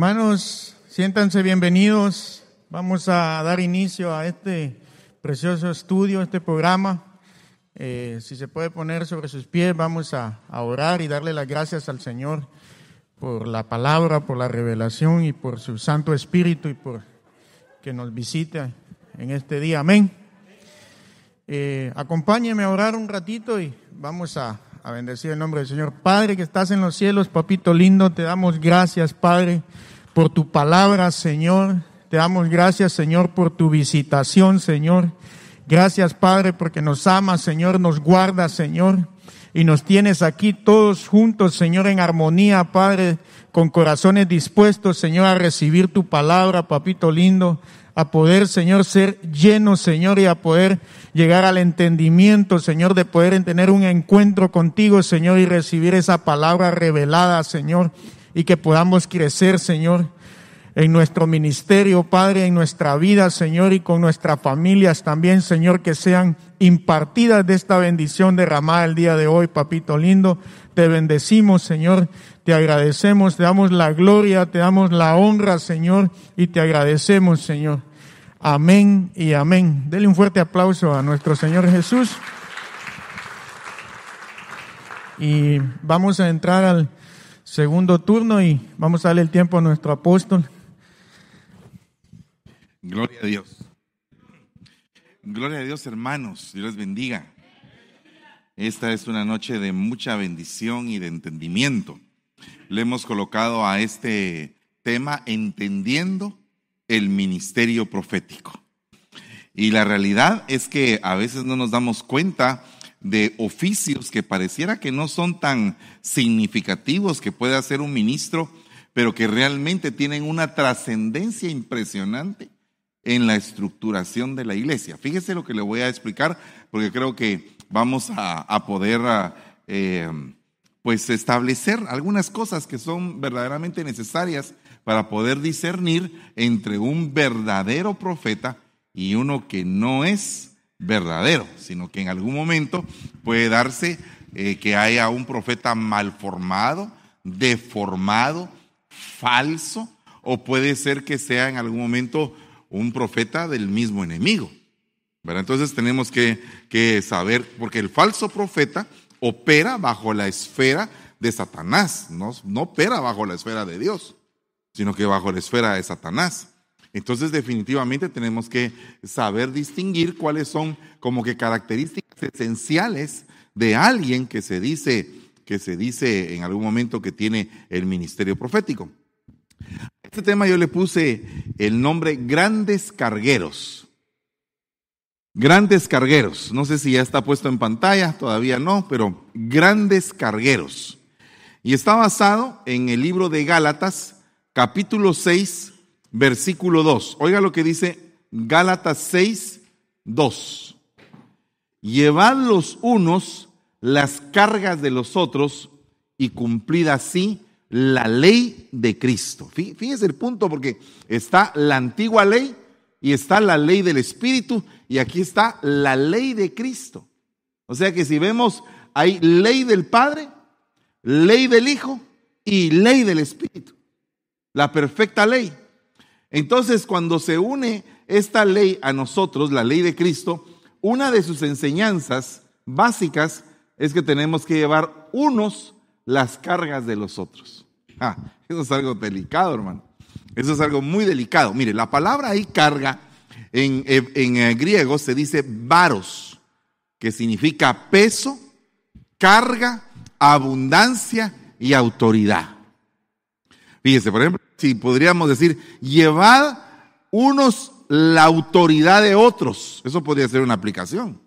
Hermanos, siéntanse bienvenidos. Vamos a dar inicio a este precioso estudio, este programa. Eh, si se puede poner sobre sus pies, vamos a, orar y darle las gracias al Señor por la palabra, por la revelación y por su Santo Espíritu y por que nos visite en este día. Amén. Eh, acompáñeme a orar un ratito y vamos a bendecir el nombre del Señor. Padre que estás en los cielos, papito lindo, te damos gracias, Padre, por tu palabra, Señor. Te damos gracias, Señor, por tu visitación, Señor. Gracias, Padre, porque nos amas, Señor, nos guardas, Señor. Y nos tienes aquí todos juntos, Señor, en armonía, Padre, con corazones dispuestos, Señor, a recibir tu palabra, papito lindo a poder, Señor, ser llenos, Señor, y a poder llegar al entendimiento, Señor, de poder tener un encuentro contigo, Señor, y recibir esa palabra revelada, Señor, y que podamos crecer, Señor, en nuestro ministerio, Padre, en nuestra vida, Señor, y con nuestras familias también, Señor, que sean impartidas de esta bendición derramada el día de hoy, papito lindo. Te bendecimos, Señor, te agradecemos, te damos la gloria, te damos la honra, Señor, y te agradecemos, Señor. Amén y amén. Dele un fuerte aplauso a nuestro Señor Jesús. Y vamos a entrar al segundo turno y vamos a darle el tiempo a nuestro apóstol. Gloria a Dios. Gloria a Dios, hermanos. Dios les bendiga. Esta es una noche de mucha bendición y de entendimiento. Le hemos colocado a este tema entendiendo el ministerio profético. Y la realidad es que a veces no nos damos cuenta de oficios que pareciera que no son tan significativos que puede hacer un ministro, pero que realmente tienen una trascendencia impresionante en la estructuración de la iglesia. Fíjese lo que le voy a explicar, porque creo que vamos a, poder eh, pues establecer algunas cosas que son verdaderamente necesarias para poder discernir entre un verdadero profeta y uno que no es verdadero, sino que en algún momento puede darse eh, que haya un profeta mal formado, deformado, falso, o puede ser que sea en algún momento un profeta del mismo enemigo. Entonces tenemos que, saber, porque el falso profeta opera bajo la esfera de Satanás, no opera bajo la esfera de Dios sino que bajo la esfera de Satanás. Entonces definitivamente tenemos que saber distinguir cuáles son como que características esenciales de alguien que se dice que se dice en algún momento que tiene el ministerio profético. A este tema yo le puse el nombre grandes cargueros. Grandes cargueros. No sé si ya está puesto en pantalla, todavía no, pero grandes cargueros. Y está basado en el libro de Gálatas, capítulo 6, versículo 2. Oiga lo que dice Gálatas 6, 2. Llevad los unos las cargas de los otros y cumplid así la ley de Cristo. Fíjese el punto porque está la antigua ley y está la ley del Espíritu y aquí está la ley de Cristo. O sea que si vemos, hay ley del Padre, ley del Hijo y ley del Espíritu la perfecta ley. Entonces, cuando se une esta ley a nosotros, la ley de Cristo, una de sus enseñanzas básicas es que tenemos que llevar unos las cargas de los otros. Ah, eso es algo delicado, hermano. Eso es algo muy delicado. Mire, la palabra ahí carga en, en, en griego se dice varos, que significa peso, carga, abundancia y autoridad. Fíjese, por ejemplo, si podríamos decir, llevad unos la autoridad de otros. Eso podría ser una aplicación.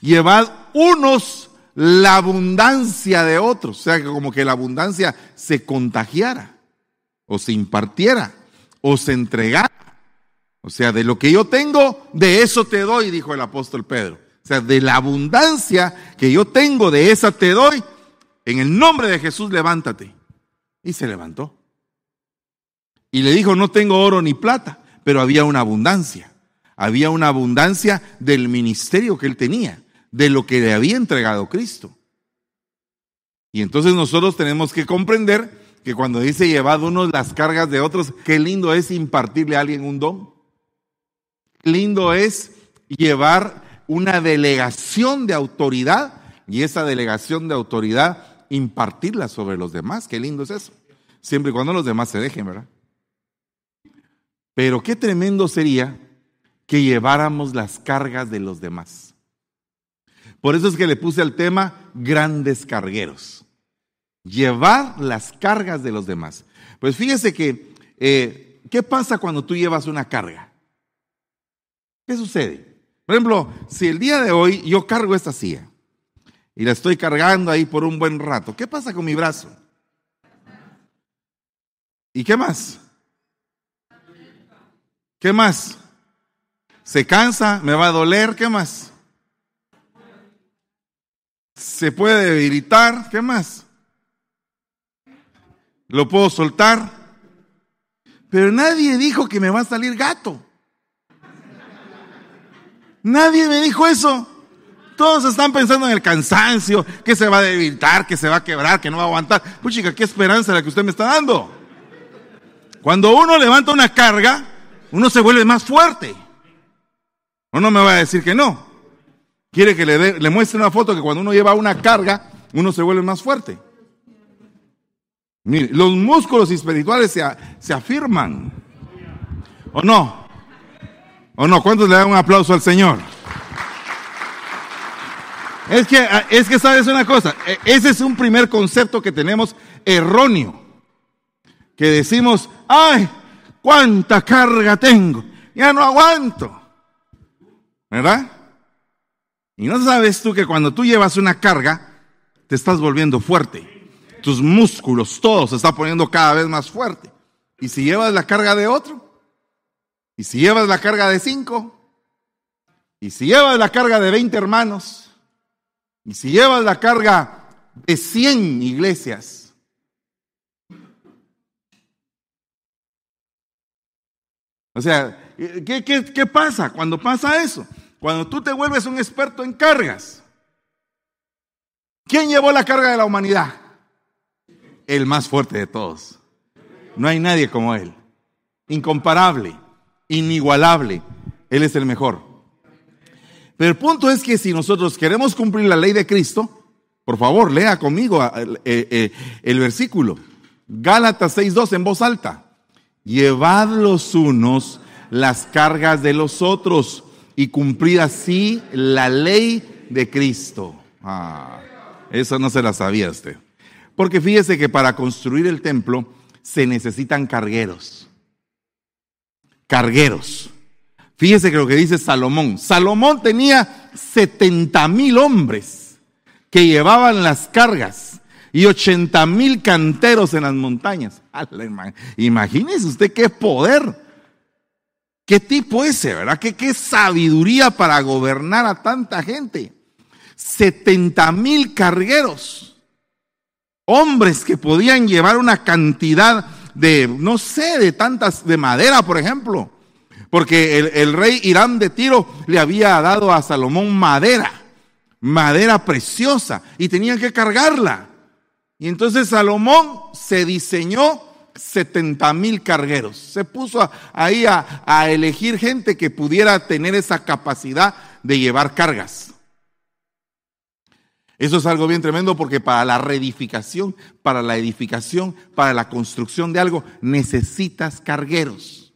Llevad unos la abundancia de otros. O sea, como que la abundancia se contagiara, o se impartiera, o se entregara. O sea, de lo que yo tengo, de eso te doy, dijo el apóstol Pedro. O sea, de la abundancia que yo tengo, de esa te doy. En el nombre de Jesús, levántate. Y se levantó. Y le dijo, no tengo oro ni plata, pero había una abundancia. Había una abundancia del ministerio que él tenía, de lo que le había entregado Cristo. Y entonces nosotros tenemos que comprender que cuando dice llevad unos las cargas de otros, qué lindo es impartirle a alguien un don. Lindo es llevar una delegación de autoridad y esa delegación de autoridad impartirla sobre los demás. Qué lindo es eso. Siempre y cuando los demás se dejen, ¿verdad? Pero qué tremendo sería que lleváramos las cargas de los demás. Por eso es que le puse al tema grandes cargueros. Llevar las cargas de los demás. Pues fíjese que, eh, ¿qué pasa cuando tú llevas una carga? ¿Qué sucede? Por ejemplo, si el día de hoy yo cargo esta silla y la estoy cargando ahí por un buen rato, ¿qué pasa con mi brazo? ¿Y qué más? ¿Qué más? Se cansa, me va a doler, ¿qué más? Se puede debilitar, ¿qué más? Lo puedo soltar. Pero nadie dijo que me va a salir gato. Nadie me dijo eso. Todos están pensando en el cansancio, que se va a debilitar, que se va a quebrar, que no va a aguantar. Puchica, qué esperanza la que usted me está dando. Cuando uno levanta una carga, uno se vuelve más fuerte. ¿O no me va a decir que no? Quiere que le, le muestre una foto que cuando uno lleva una carga, uno se vuelve más fuerte. Mire, los músculos espirituales se, se afirman. ¿O no? ¿O no? ¿Cuántos le dan un aplauso al Señor? Es que, es que sabes una cosa, e, ese es un primer concepto que tenemos erróneo. Que decimos, ay, ¿Cuánta carga tengo? Ya no aguanto. ¿Verdad? Y no sabes tú que cuando tú llevas una carga, te estás volviendo fuerte. Tus músculos, todo se está poniendo cada vez más fuerte. Y si llevas la carga de otro, y si llevas la carga de cinco, y si llevas la carga de veinte hermanos, y si llevas la carga de cien iglesias, O sea, ¿qué, qué, pasa cuando pasa eso? Cuando tú te vuelves un experto en cargas. ¿Quién llevó la carga de la humanidad? El más fuerte de todos. No hay nadie como Él. Incomparable, inigualable. Él es el mejor. Pero el punto es que si nosotros queremos cumplir la ley de Cristo, por favor, lea conmigo el, eh, eh, el versículo. Gálatas 6.2 en voz alta. Llevad los unos las cargas de los otros y cumplid así la ley de Cristo. Ah, eso no se la sabía usted. Porque fíjese que para construir el templo se necesitan cargueros. Cargueros. Fíjese que lo que dice Salomón. Salomón tenía 70 mil hombres que llevaban las cargas y 80 mil canteros en las montañas. Imagínese usted qué poder, qué tipo ese, ¿verdad? ¿Qué, qué sabiduría para gobernar a tanta gente. 70 mil cargueros, hombres que podían llevar una cantidad de, no sé, de tantas, de madera, por ejemplo. Porque el, el rey Irán de Tiro le había dado a Salomón madera, madera preciosa, y tenían que cargarla. Y entonces Salomón se diseñó 70 mil cargueros. Se puso ahí a, a, elegir gente que pudiera tener esa capacidad de llevar cargas. Eso es algo bien tremendo porque para la reedificación, para la edificación, para la construcción de algo, necesitas cargueros.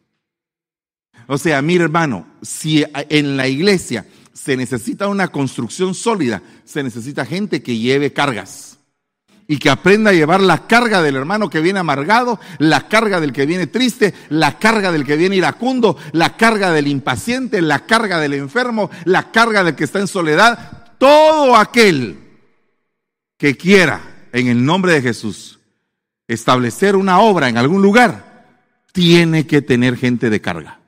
O sea, mi hermano, si en la iglesia se necesita una construcción sólida, se necesita gente que lleve cargas y que aprenda a llevar la carga del hermano que viene amargado, la carga del que viene triste, la carga del que viene iracundo, la carga del impaciente, la carga del enfermo, la carga del que está en soledad. Todo aquel que quiera, en el nombre de Jesús, establecer una obra en algún lugar, tiene que tener gente de carga.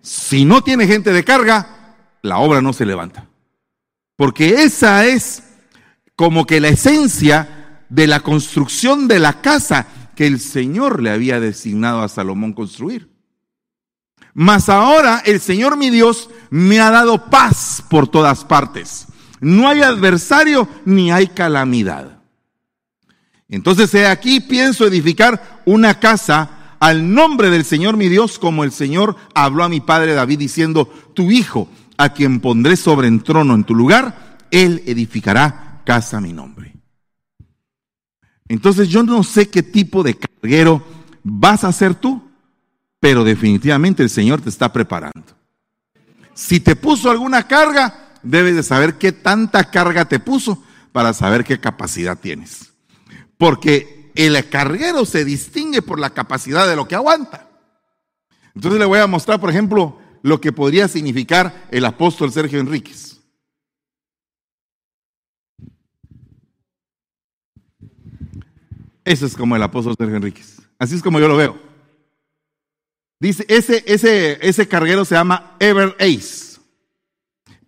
Si no tiene gente de carga, la obra no se levanta. Porque esa es como que la esencia de la construcción de la casa que el Señor le había designado a Salomón construir. Mas ahora el Señor mi Dios me ha dado paz por todas partes. No hay adversario ni hay calamidad. Entonces, he aquí, pienso edificar una casa al nombre del Señor mi Dios, como el Señor habló a mi padre David diciendo, tu hijo, a quien pondré sobre el trono en tu lugar, él edificará casa mi nombre. Entonces yo no sé qué tipo de carguero vas a ser tú, pero definitivamente el Señor te está preparando. Si te puso alguna carga, debes de saber qué tanta carga te puso para saber qué capacidad tienes. Porque el carguero se distingue por la capacidad de lo que aguanta. Entonces le voy a mostrar, por ejemplo, lo que podría significar el apóstol Sergio Enríquez. Eso es como el apóstol Sergio Enríquez. Así es como yo lo veo. Dice, ese, ese, ese carguero se llama Ever Ace.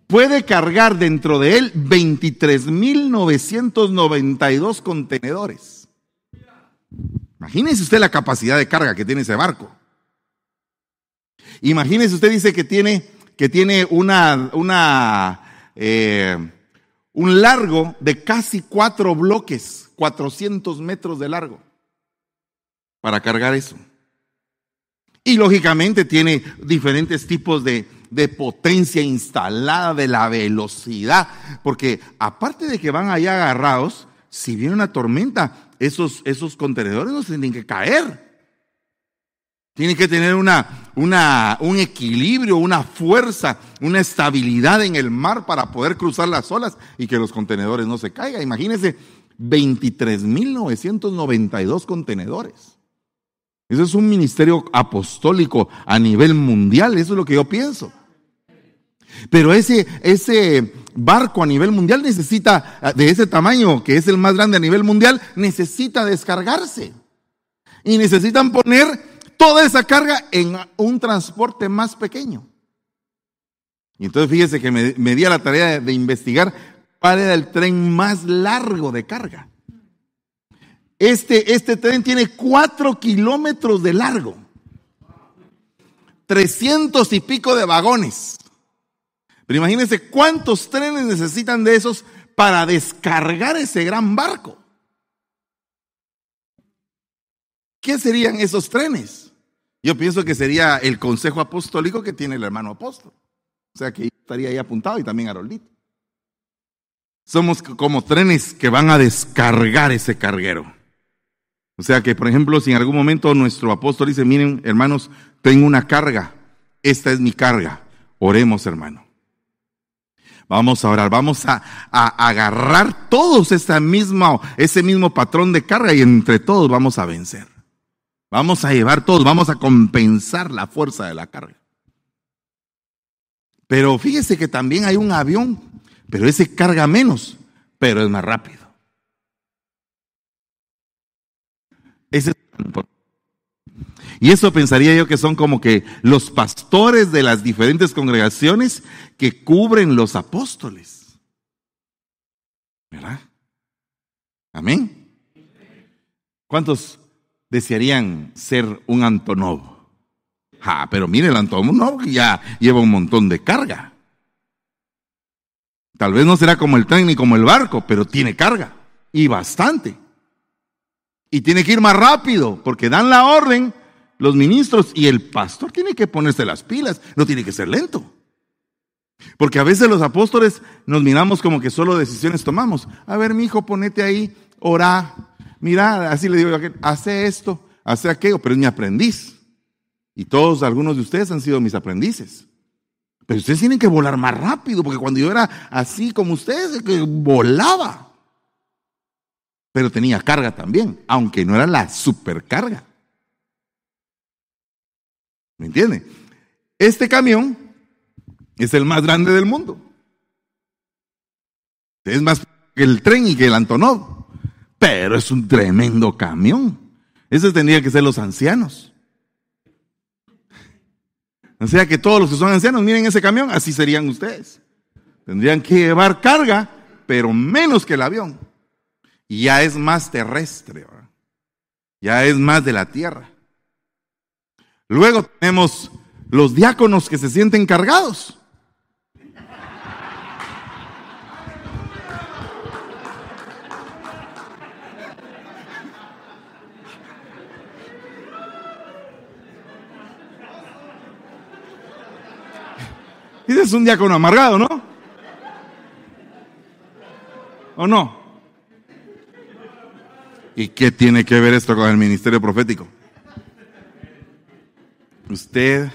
Puede cargar dentro de él 23.992 contenedores. Imagínese usted la capacidad de carga que tiene ese barco. Imagínese usted dice que tiene, que tiene una, una, eh, un largo de casi cuatro bloques, 400 metros de largo, para cargar eso. Y lógicamente tiene diferentes tipos de, de potencia instalada, de la velocidad, porque aparte de que van allá agarrados, si viene una tormenta, esos, esos contenedores no se tienen que caer. Tiene que tener una, una, un equilibrio, una fuerza, una estabilidad en el mar para poder cruzar las olas y que los contenedores no se caigan. Imagínense, 23.992 contenedores. Eso es un ministerio apostólico a nivel mundial, eso es lo que yo pienso. Pero ese, ese barco a nivel mundial necesita, de ese tamaño, que es el más grande a nivel mundial, necesita descargarse. Y necesitan poner toda esa carga en un transporte más pequeño. Y entonces fíjese que me, me di a la tarea de, investigar cuál era el tren más largo de carga. Este, este tren tiene cuatro kilómetros de largo, trescientos y pico de vagones. Pero imagínense cuántos trenes necesitan de esos para descargar ese gran barco. ¿Qué serían esos trenes? Yo pienso que sería el consejo apostólico que tiene el hermano apóstol. O sea que estaría ahí apuntado y también Haroldito. Somos como trenes que van a descargar ese carguero. O sea que, por ejemplo, si en algún momento nuestro apóstol dice, miren, hermanos, tengo una carga, esta es mi carga, oremos, hermano. Vamos a orar, vamos a, a agarrar todos esa misma, ese mismo patrón de carga y entre todos vamos a vencer. Vamos a llevar todos, vamos a compensar la fuerza de la carga. Pero fíjese que también hay un avión, pero ese carga menos, pero es más rápido. Ese y eso pensaría yo que son como que los pastores de las diferentes congregaciones que cubren los apóstoles. ¿Verdad? Amén. ¿Cuántos desearían ser un Antonov. Ah, pero mire, el Antonov ya lleva un montón de carga. Tal vez no será como el tren ni como el barco, pero tiene carga y bastante. Y tiene que ir más rápido porque dan la orden los ministros y el pastor tiene que ponerse las pilas, no tiene que ser lento. Porque a veces los apóstoles nos miramos como que solo decisiones tomamos. A ver, mi hijo, ponete ahí, ora, mira, así le digo yo, hace esto, hace aquello, pero es mi aprendiz. Y todos, algunos de ustedes han sido mis aprendices. Pero ustedes tienen que volar más rápido, porque cuando yo era así como ustedes, que volaba. Pero tenía carga también, aunque no era la supercarga. ¿Me entiende? Este camión es el más grande del mundo. Es más que el tren y que el Antonov. Pero es un tremendo camión. Esos tendrían que ser los ancianos. O sea que todos los que son ancianos, miren ese camión, así serían ustedes. Tendrían que llevar carga, pero menos que el avión. Y ya es más terrestre, ya es más de la tierra. Luego tenemos los diáconos que se sienten cargados. Ese es un diácono amargado, ¿no? ¿O no? ¿Y qué tiene que ver esto con el ministerio profético? Usted,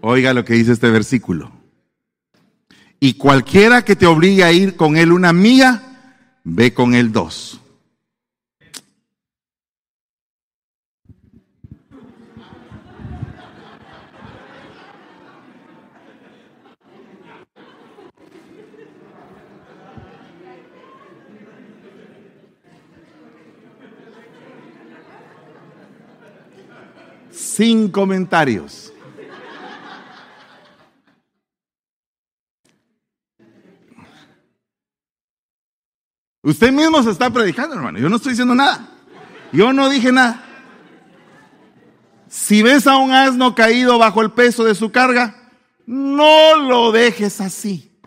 oiga lo que dice este versículo. Y cualquiera que te obligue a ir con él una mía, ve con él dos. Sin comentarios. Usted mismo se está predicando, hermano. Yo no estoy diciendo nada. Yo no dije nada. Si ves a un asno caído bajo el peso de su carga, no lo dejes así.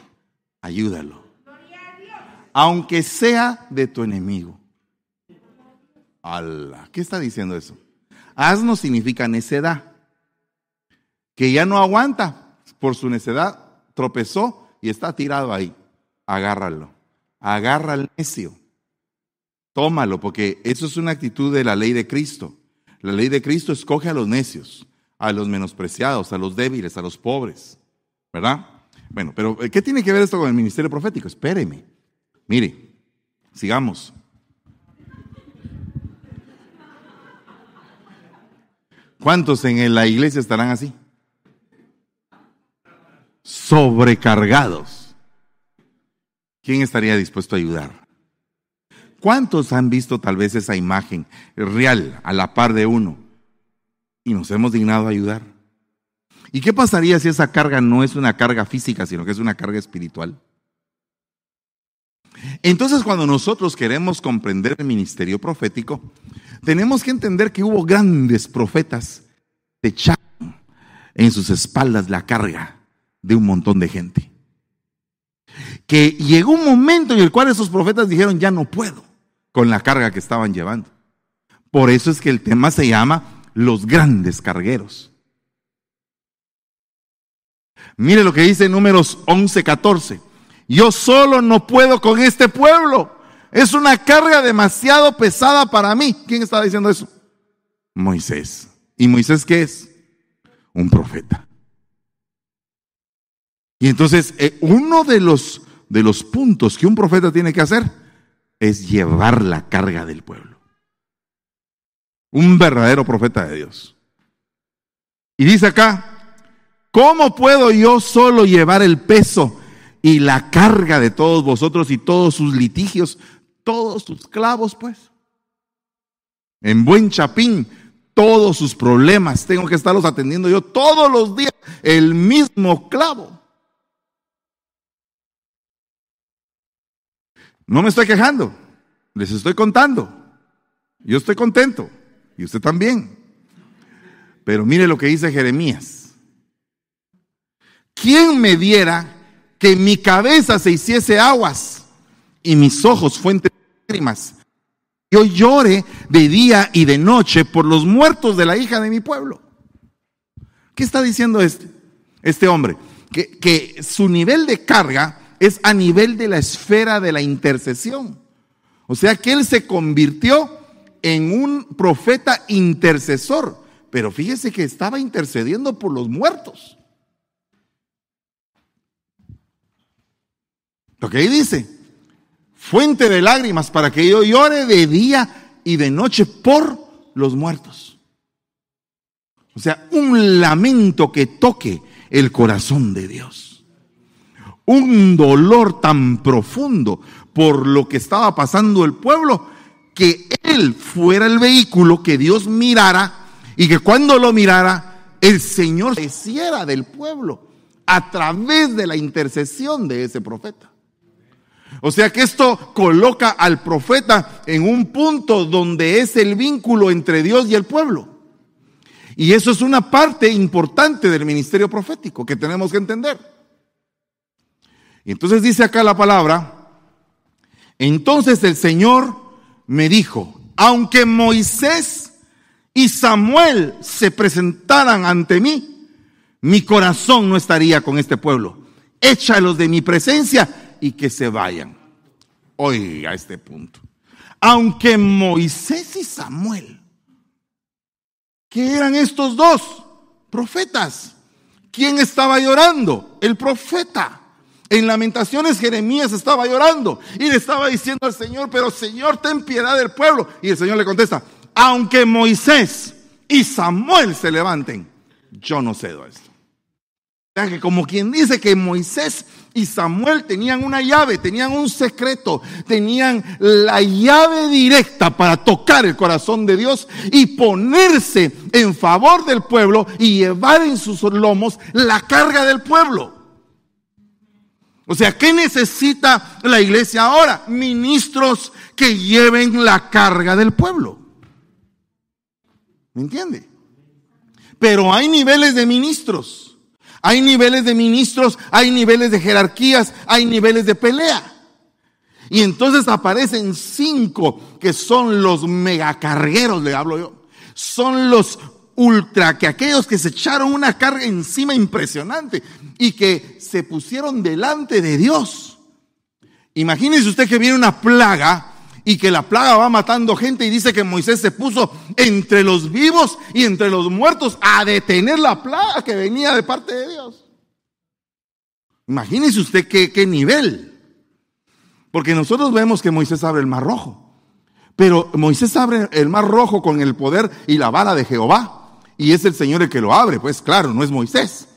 Ayúdalo. Aunque sea de tu enemigo. Allah. ¿Qué está diciendo eso? Asno significa necedad. Que ya no aguanta por su necedad, tropezó y está tirado ahí. Agárralo. Agarra al necio. Tómalo, porque eso es una actitud de la ley de Cristo. La ley de Cristo escoge a los necios, a los menospreciados, a los débiles, a los pobres. ¿Verdad? Bueno, pero ¿qué tiene que ver esto con el ministerio profético? Espéreme. Mire, sigamos. ¿Cuántos en la iglesia estarán así? Sobrecargados. ¿Quién estaría dispuesto a ayudar? ¿Cuántos han visto tal vez esa imagen real a la par de uno y nos hemos dignado a ayudar? ¿Y qué pasaría si esa carga no es una carga física, sino que es una carga espiritual? Entonces, cuando nosotros queremos comprender el ministerio profético, tenemos que entender que hubo grandes profetas que echaron en sus espaldas la carga de un montón de gente. Que llegó un momento en el cual esos profetas dijeron, ya no puedo con la carga que estaban llevando. Por eso es que el tema se llama los grandes cargueros. Mire lo que dice números 11, 14. Yo solo no puedo con este pueblo. Es una carga demasiado pesada para mí. ¿Quién está diciendo eso? Moisés. ¿Y Moisés qué es? Un profeta. Y entonces, eh, uno de los, de los puntos que un profeta tiene que hacer es llevar la carga del pueblo. Un verdadero profeta de Dios. Y dice acá, ¿cómo puedo yo solo llevar el peso y la carga de todos vosotros y todos sus litigios, todos sus clavos, pues. En buen chapín, todos sus problemas, tengo que estarlos atendiendo yo todos los días, el mismo clavo. No me estoy quejando, les estoy contando. Yo estoy contento y usted también. Pero mire lo que dice Jeremías. ¿Quién me diera que mi cabeza se hiciese aguas y mis ojos fuentes de lágrimas. Yo llore de día y de noche por los muertos de la hija de mi pueblo. ¿Qué está diciendo este, este hombre? Que, que su nivel de carga es a nivel de la esfera de la intercesión. O sea que él se convirtió en un profeta intercesor. Pero fíjese que estaba intercediendo por los muertos. Lo que ahí dice, fuente de lágrimas para que yo llore de día y de noche por los muertos. O sea, un lamento que toque el corazón de Dios. Un dolor tan profundo por lo que estaba pasando el pueblo, que Él fuera el vehículo que Dios mirara y que cuando lo mirara, el Señor se hiciera del pueblo a través de la intercesión de ese profeta. O sea que esto coloca al profeta en un punto donde es el vínculo entre Dios y el pueblo. Y eso es una parte importante del ministerio profético que tenemos que entender. Y entonces dice acá la palabra, entonces el Señor me dijo, aunque Moisés y Samuel se presentaran ante mí, mi corazón no estaría con este pueblo. Échalos de mi presencia y que se vayan. Oiga este punto. Aunque Moisés y Samuel, ¿qué eran estos dos profetas? ¿Quién estaba llorando? El profeta. En lamentaciones Jeremías estaba llorando y le estaba diciendo al Señor, pero Señor, ten piedad del pueblo. Y el Señor le contesta, aunque Moisés y Samuel se levanten, yo no cedo esto. Que como quien dice que Moisés y Samuel tenían una llave, tenían un secreto, tenían la llave directa para tocar el corazón de Dios y ponerse en favor del pueblo y llevar en sus lomos la carga del pueblo. O sea, ¿qué necesita la iglesia ahora? Ministros que lleven la carga del pueblo. ¿Me entiende? Pero hay niveles de ministros. Hay niveles de ministros, hay niveles de jerarquías, hay niveles de pelea. Y entonces aparecen cinco que son los megacargueros, le hablo yo. Son los ultra, que aquellos que se echaron una carga encima impresionante y que se pusieron delante de Dios. Imagínese usted que viene una plaga y que la plaga va matando gente y dice que Moisés se puso entre los vivos y entre los muertos a detener la plaga que venía de parte de Dios. Imagínese usted qué, qué nivel. Porque nosotros vemos que Moisés abre el mar rojo. Pero Moisés abre el mar rojo con el poder y la vara de Jehová. Y es el Señor el que lo abre, pues claro, no es Moisés.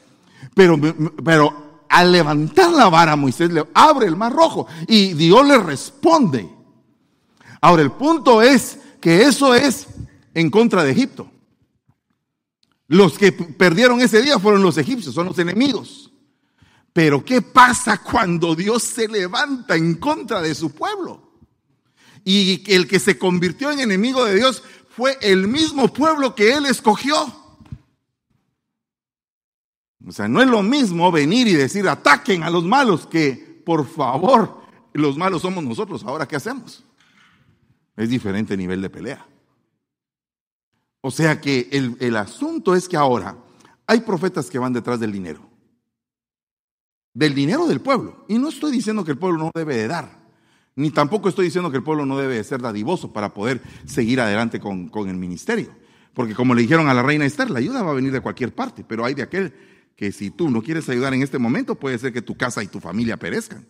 Pero, pero al levantar la vara, Moisés le abre el mar rojo y Dios le responde. Ahora, el punto es que eso es en contra de Egipto. Los que perdieron ese día fueron los egipcios, son los enemigos. Pero ¿qué pasa cuando Dios se levanta en contra de su pueblo? Y el que se convirtió en enemigo de Dios fue el mismo pueblo que él escogió. O sea, no es lo mismo venir y decir ataquen a los malos que, por favor, los malos somos nosotros, ahora ¿qué hacemos? Es diferente nivel de pelea. O sea que el, el asunto es que ahora hay profetas que van detrás del dinero. Del dinero del pueblo. Y no estoy diciendo que el pueblo no debe de dar. Ni tampoco estoy diciendo que el pueblo no debe ser dadivoso para poder seguir adelante con, el ministerio. Porque como le dijeron a la reina Esther, la ayuda va a venir de cualquier parte, pero hay de aquel que si tú no quieres ayudar en este momento, puede ser que tu casa y tu familia perezcan.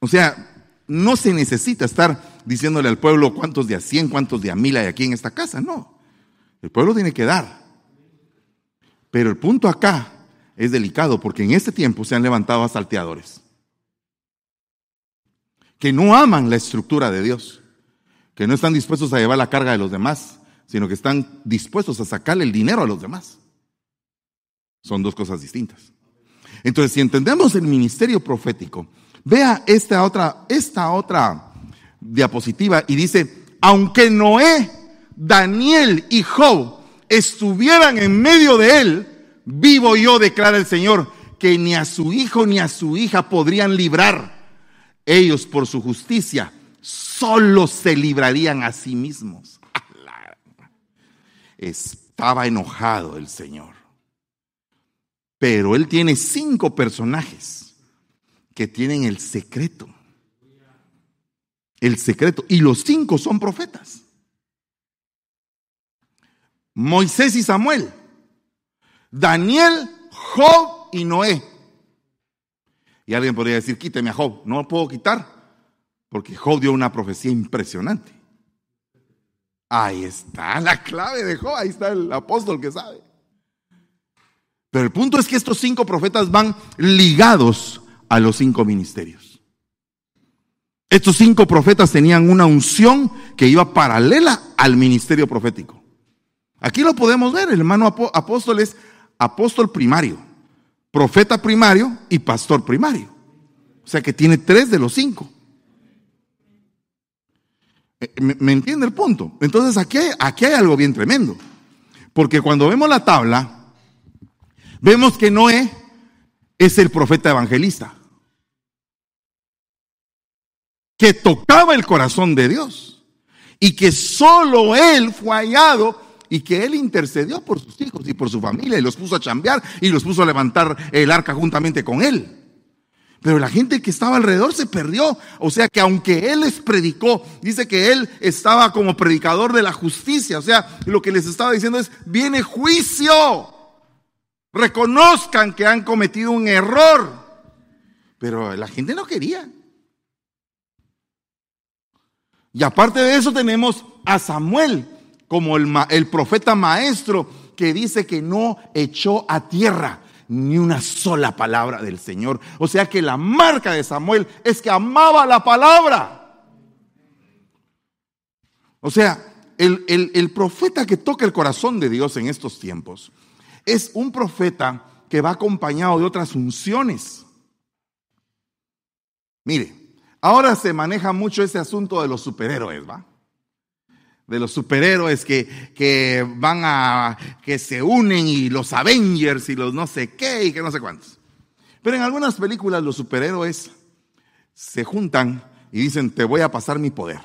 O sea, no se necesita estar diciéndole al pueblo cuántos de a cien, cuántos de a mil hay aquí en esta casa, no. El pueblo tiene que dar. Pero el punto acá es delicado porque en este tiempo se han levantado asalteadores que no aman la estructura de Dios, que no están dispuestos a llevar la carga de los demás, sino que están dispuestos a sacarle el dinero a los demás. Son dos cosas distintas. Entonces, si entendemos el ministerio profético, vea esta otra, esta otra diapositiva y dice, aunque Noé, Daniel y Job estuvieran en medio de él, vivo yo, declara el Señor, que ni a su hijo ni a su hija podrían librar ellos por su justicia solo se librarían a sí mismos. Estaba enojado el Señor. Pero Él tiene cinco personajes que tienen el secreto. El secreto. Y los cinco son profetas. Moisés y Samuel. Daniel, Job y Noé. Y alguien podría decir, quíteme a Job. No lo puedo quitar, porque Job dio una profecía impresionante. Ahí está la clave de Job, ahí está el apóstol que sabe. Pero el punto es que estos cinco profetas van ligados a los cinco ministerios. Estos cinco profetas tenían una unción que iba paralela al ministerio profético. Aquí lo podemos ver, el hermano apóstol es apóstol primario profeta primario y pastor primario. O sea que tiene tres de los cinco. Eh, ¿Me, entiende el punto? Entonces aquí aquí hay algo bien tremendo. Porque cuando vemos la tabla, vemos que Noé es el profeta evangelista. Que tocaba el corazón de Dios. Y que solo él fue hallado y que él intercedió por sus hijos y por su familia y los puso a chambear y los puso a levantar el arca juntamente con él. Pero la gente que estaba alrededor se perdió. O sea que aunque él les predicó, dice que él estaba como predicador de la justicia. O sea, lo que les estaba diciendo es, viene juicio. Reconozcan que han cometido un error. Pero la gente no quería. Y aparte de eso tenemos a Samuel como el, profeta maestro que dice que no echó a tierra ni una sola palabra del Señor. O sea que la marca de Samuel es que amaba la palabra. O sea, el, el, profeta que toca el corazón de Dios en estos tiempos es un profeta que va acompañado de otras funciones. Mire, ahora se maneja mucho ese asunto de los superhéroes, ¿va? de los superhéroes que, que, van a, que se unen y los Avengers y los no sé qué y que no sé cuántos. Pero en algunas películas los superhéroes se juntan y dicen, te voy a pasar mi poder.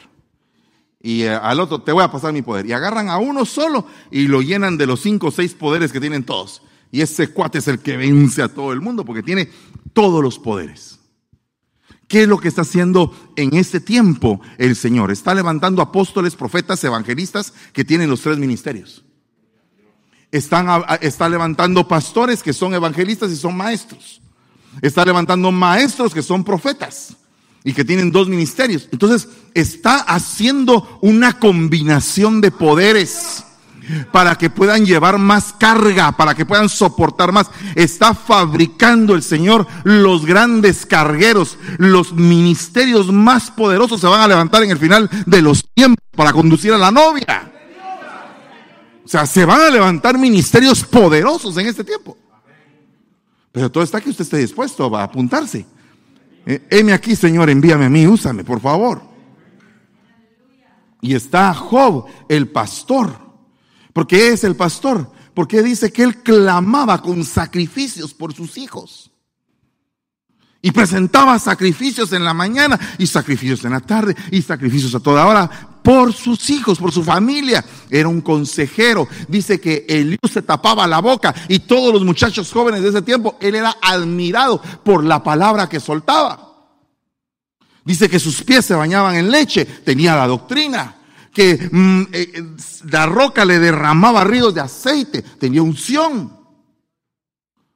Y eh, al otro, te voy a pasar mi poder. Y agarran a uno solo y lo llenan de los cinco o seis poderes que tienen todos. Y ese cuate es el que vence a todo el mundo porque tiene todos los poderes. ¿Qué es lo que está haciendo en este tiempo el Señor? Está levantando apóstoles, profetas, evangelistas que tienen los tres ministerios. Está levantando pastores que son evangelistas y son maestros. Está levantando maestros que son profetas y que tienen dos ministerios. Entonces está haciendo una combinación de poderes para que puedan llevar más carga, para que puedan soportar más. Está fabricando el Señor los grandes cargueros, los ministerios más poderosos se van a levantar en el final de los tiempos para conducir a la novia. O sea, se van a levantar ministerios poderosos en este tiempo. Pero todo está que usted esté dispuesto a apuntarse. Eh, heme aquí, Señor, envíame a mí, úsame, por favor. Y está Job, el pastor porque es el pastor. Porque dice que él clamaba con sacrificios por sus hijos. Y presentaba sacrificios en la mañana y sacrificios en la tarde y sacrificios a toda hora por sus hijos, por su familia. Era un consejero. Dice que Eliú se tapaba la boca y todos los muchachos jóvenes de ese tiempo, él era admirado por la palabra que soltaba. Dice que sus pies se bañaban en leche, tenía la doctrina que mm, eh, eh, la roca le derramaba ríos de aceite, tenía unción.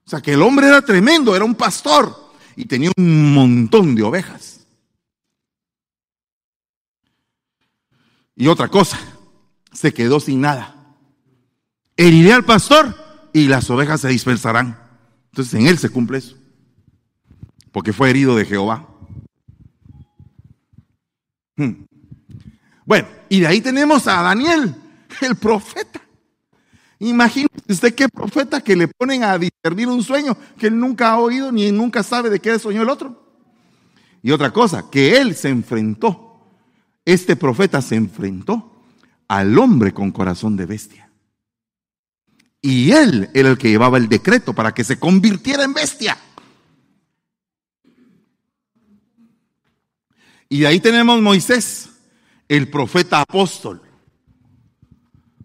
O sea que el hombre era tremendo, era un pastor y tenía un montón de ovejas. Y otra cosa, se quedó sin nada. Heriré al pastor y las ovejas se dispersarán. Entonces en él se cumple eso. Porque fue herido de Jehová. Hmm. Bueno, y de ahí tenemos a Daniel, el profeta. Imagínese usted qué profeta que le ponen a discernir un sueño que él nunca ha oído ni nunca sabe de qué soñó el otro. Y otra cosa, que él se enfrentó, este profeta se enfrentó al hombre con corazón de bestia. Y él era el que llevaba el decreto para que se convirtiera en bestia. Y de ahí tenemos Moisés, el profeta apóstol.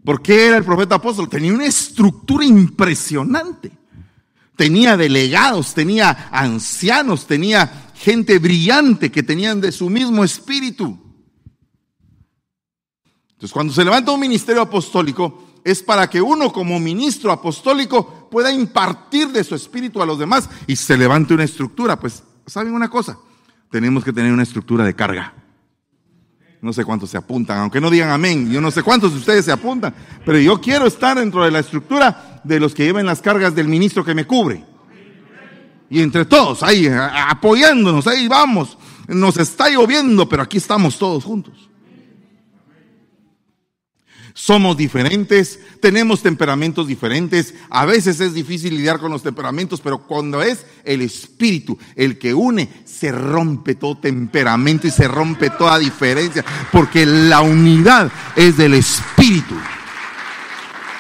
¿Por qué era el profeta apóstol? Tenía una estructura impresionante. Tenía delegados, tenía ancianos, tenía gente brillante que tenían de su mismo espíritu. Entonces, cuando se levanta un ministerio apostólico, es para que uno como ministro apostólico pueda impartir de su espíritu a los demás y se levante una estructura. Pues, ¿saben una cosa? Tenemos que tener una estructura de carga. No sé cuántos se apuntan, aunque no digan amén. Yo no sé cuántos de ustedes se apuntan, pero yo quiero estar dentro de la estructura de los que lleven las cargas del ministro que me cubre. Y entre todos, ahí apoyándonos, ahí vamos. Nos está lloviendo, pero aquí estamos todos juntos somos diferentes, tenemos temperamentos diferentes, a veces es difícil lidiar con los temperamentos, pero cuando es el espíritu el que une, se rompe todo temperamento y se rompe toda diferencia, porque la unidad es del espíritu.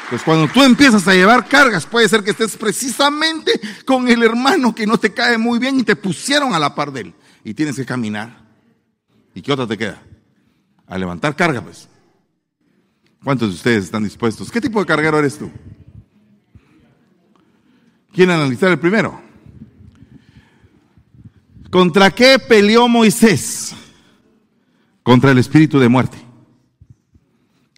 Pues cuando tú empiezas a llevar cargas, puede ser que estés precisamente con el hermano que no te cae muy bien y te pusieron a la par de él. Y tienes que caminar. ¿Y qué otra te queda? A levantar carga, pues. ¿Cuántos de ustedes están dispuestos? ¿Qué tipo de carguero eres tú? ¿Quién analizar el primero? ¿Contra qué peleó Moisés? Contra el espíritu de muerte.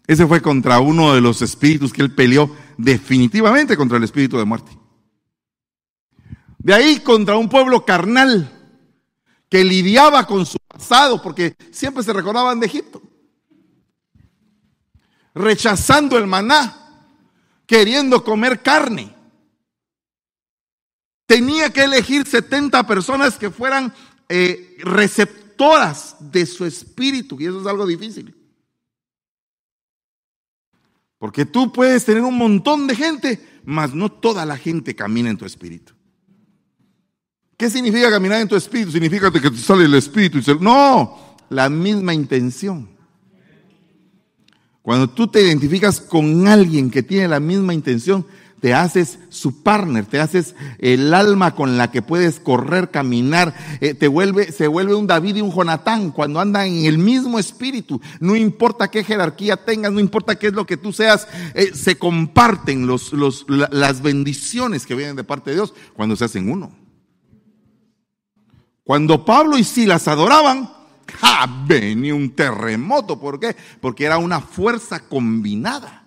Ese fue contra uno de los espíritus que él peleó definitivamente contra el espíritu de muerte. De ahí contra un pueblo carnal que lidiaba con su pasado porque siempre se recordaban de Egipto. Rechazando el maná, queriendo comer carne. Tenía que elegir 70 personas que fueran eh, receptoras de su espíritu y eso es algo difícil. Porque tú puedes tener un montón de gente, mas no toda la gente camina en tu espíritu. ¿Qué significa caminar en tu espíritu? Significa que te sale el espíritu. Y se... No, la misma intención. Cuando tú te identificas con alguien que tiene la misma intención, te haces su partner, te haces el alma con la que puedes correr, caminar, eh, te vuelve, se vuelve un David y un Jonatán cuando andan en el mismo espíritu. No importa qué jerarquía tengas, no importa qué es lo que tú seas, eh, se comparten los, los, las bendiciones que vienen de parte de Dios cuando se hacen uno. Cuando Pablo y Silas adoraban, ¡ja! venía un terremoto. ¿Por qué? Porque era una fuerza combinada.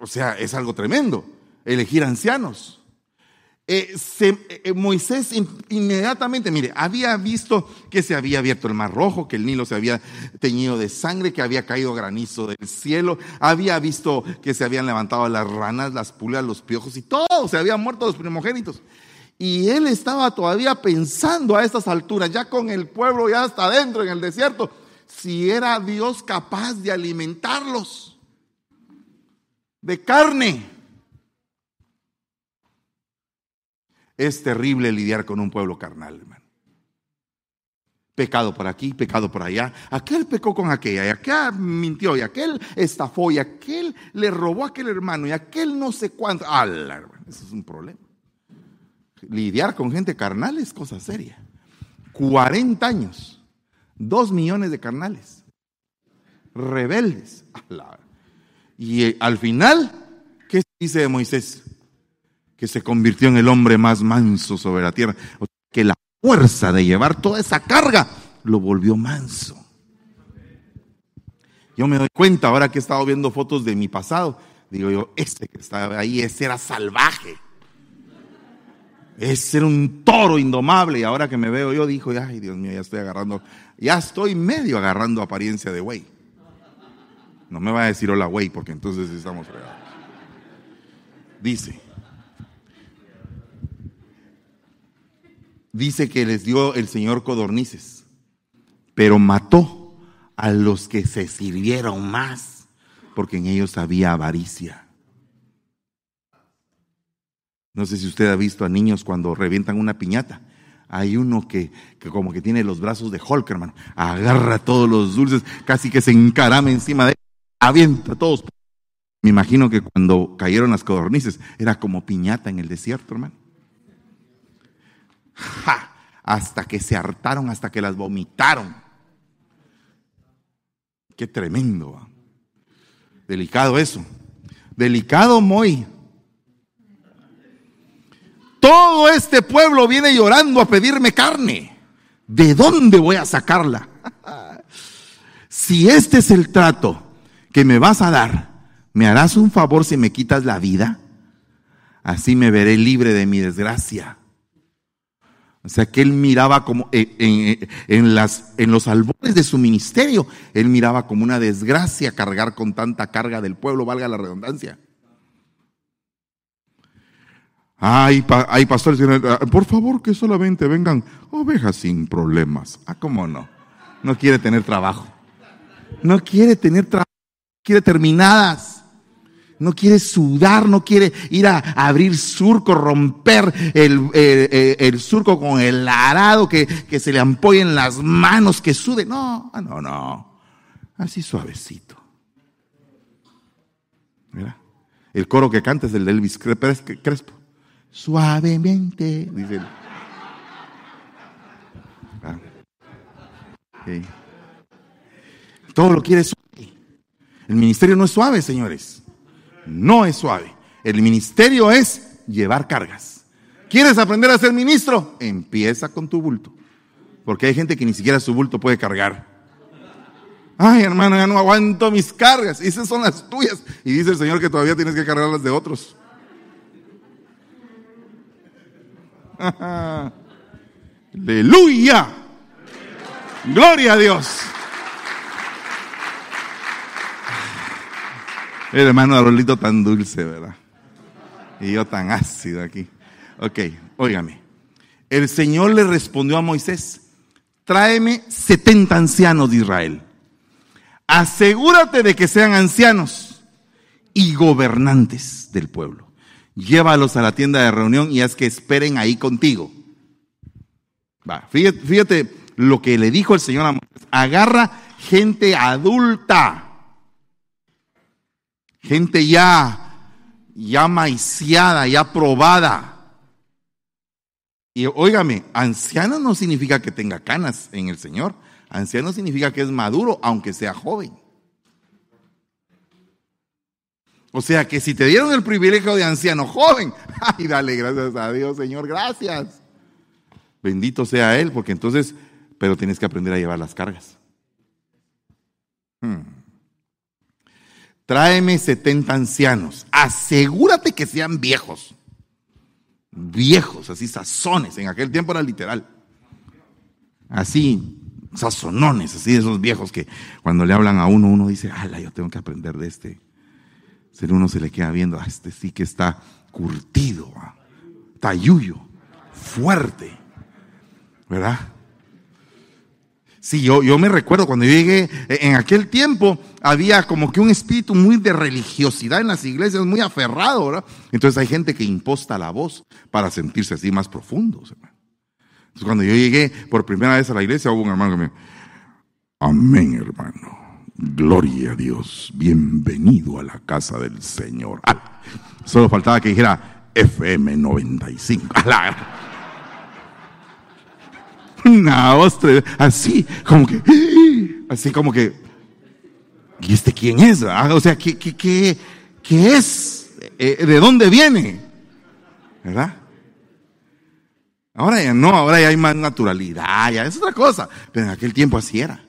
o sea, es algo tremendo, elegir ancianos. Eh, eh, Moisés inmediatamente, mire, había visto que se había abierto el mar rojo, que el Nilo se había teñido de sangre, que había caído granizo del cielo, había visto que se habían levantado las ranas, las pulgas, los piojos y todo, se habían muerto los primogénitos. Y él estaba todavía pensando a estas alturas, ya con el pueblo ya hasta adentro en el desierto, si era Dios capaz de alimentarlos de carne. Es terrible lidiar con un pueblo carnal, hermano. Pecado por aquí, pecado por allá. Aquel pecó con aquella, y aquel mintió, y aquel estafó, y aquel le robó a aquel hermano, y aquel no sé cuánto. ¡Ala, Eso es un problema. Lidiar con gente carnal es cosa seria. 40 años, 2 millones de carnales, rebeldes. Y eh, al final, ¿qué dice de Moisés? Que se convirtió en el hombre más manso sobre la tierra. que la fuerza de llevar toda esa carga lo volvió manso. Yo me doy cuenta ahora que he estado viendo fotos de mi pasado. Digo yo, este que estaba ahí, ese era salvaje. Ese era un toro indomable. Y ahora que me veo yo, dijo, ay Dios mío, ya estoy agarrando, ya estoy medio agarrando apariencia de güey. No me va a decir hola, güey, porque entonces estamos fregados. Dice, dice que les dio el Señor codornices, pero mató a los que se sirvieron más, porque en ellos había avaricia. No sé si usted ha visto a niños cuando revientan una piñata. Hay uno que, que como que tiene los brazos de Hulk, hermano. Agarra todos los dulces, casi que se encarama encima de él avienta todos. Me imagino que cuando cayeron las codornices era como piñata en el desierto, hermano. hasta que se hartaron, hasta que las vomitaron. Qué tremendo. Delicado eso. Delicado muy. Todo este pueblo viene llorando a pedirme carne. ¿De dónde voy a sacarla? si este es el trato que me vas a dar, ¿me harás un favor si me quitas la vida? Así me veré libre de mi desgracia. O sea que él miraba como en, las, en los albores de su ministerio, él miraba como una desgracia cargar con tanta carga del pueblo, valga la redundancia. Ay, hay pastores, ah, por favor que solamente vengan ovejas sin problemas. Ah, ¿cómo no? No quiere tener trabajo. No quiere tener trabajo quiere terminadas. No quiere sudar, no quiere ir a, abrir surco, romper el, surco con el arado, que, que se le ampollen las manos, que sude. No, ah, no, no. Así suavecito. Mira, el coro que canta es el de Elvis Crespo. Suavemente, dice él. Ah. todo lo quiere suave. El ministerio no es suave, señores. No es suave. El ministerio es llevar cargas. ¿Quieres aprender a ser ministro? Empieza con tu bulto. Porque hay gente que ni siquiera su bulto puede cargar. Ay, hermano, ya no aguanto mis cargas. Esas son las tuyas. Y dice el Señor que todavía tienes que cargar las de otros. Aleluya. Gloria a Dios. El hermano Arolito tan dulce, ¿verdad? Y yo tan ácido aquí. Ok, óigame. El Señor le respondió a Moisés, tráeme 70 ancianos de Israel. Asegúrate de que sean ancianos y gobernantes del pueblo. Llévalos a la tienda de reunión y haz que esperen ahí contigo. Va, fíjate, lo que le dijo el Señor a Moisés. Agarra gente adulta gente ya, ya maiciada, ya probada. Y óigame, anciano no significa que tenga canas en el Señor. Anciano significa que es maduro, aunque sea joven. O sea que si te dieron el privilegio de anciano joven, ay, dale gracias a Dios, Señor, gracias. Bendito sea Él, porque entonces, pero tienes que aprender a llevar las cargas. Hmm tráeme 70 ancianos, asegúrate que sean viejos, viejos, así sazones, en aquel tiempo era literal, así, sazonones, así de esos viejos que cuando le hablan a uno, uno dice, ala, yo tengo que aprender de este. Ser uno se le queda viendo, a ah, este sí que está curtido, ah, tayuyo, fuerte, ¿verdad? Sí, yo, yo me recuerdo cuando yo llegué, e, en aquel tiempo había como que un espíritu muy de religiosidad en las iglesias, muy aferrado, ¿verdad? Entonces hay gente que imposta la voz para sentirse así más profundos. Entonces cuando yo llegué por primera vez a la iglesia, hubo un hermano que me Amén, hermano. Gloria a Dios. Bienvenido a la casa del Señor. Ah, solo faltaba que dijera FM 95. una ostra, así, como que, así como que, ¿y este quién es? Ah, o sea, ¿qué, qué, qué, qué es? Eh, ¿De dónde viene? ¿Verdad? Ahora ya no, ahora ya hay más naturalidad, ya es otra cosa, pero en aquel tiempo así era. Eh,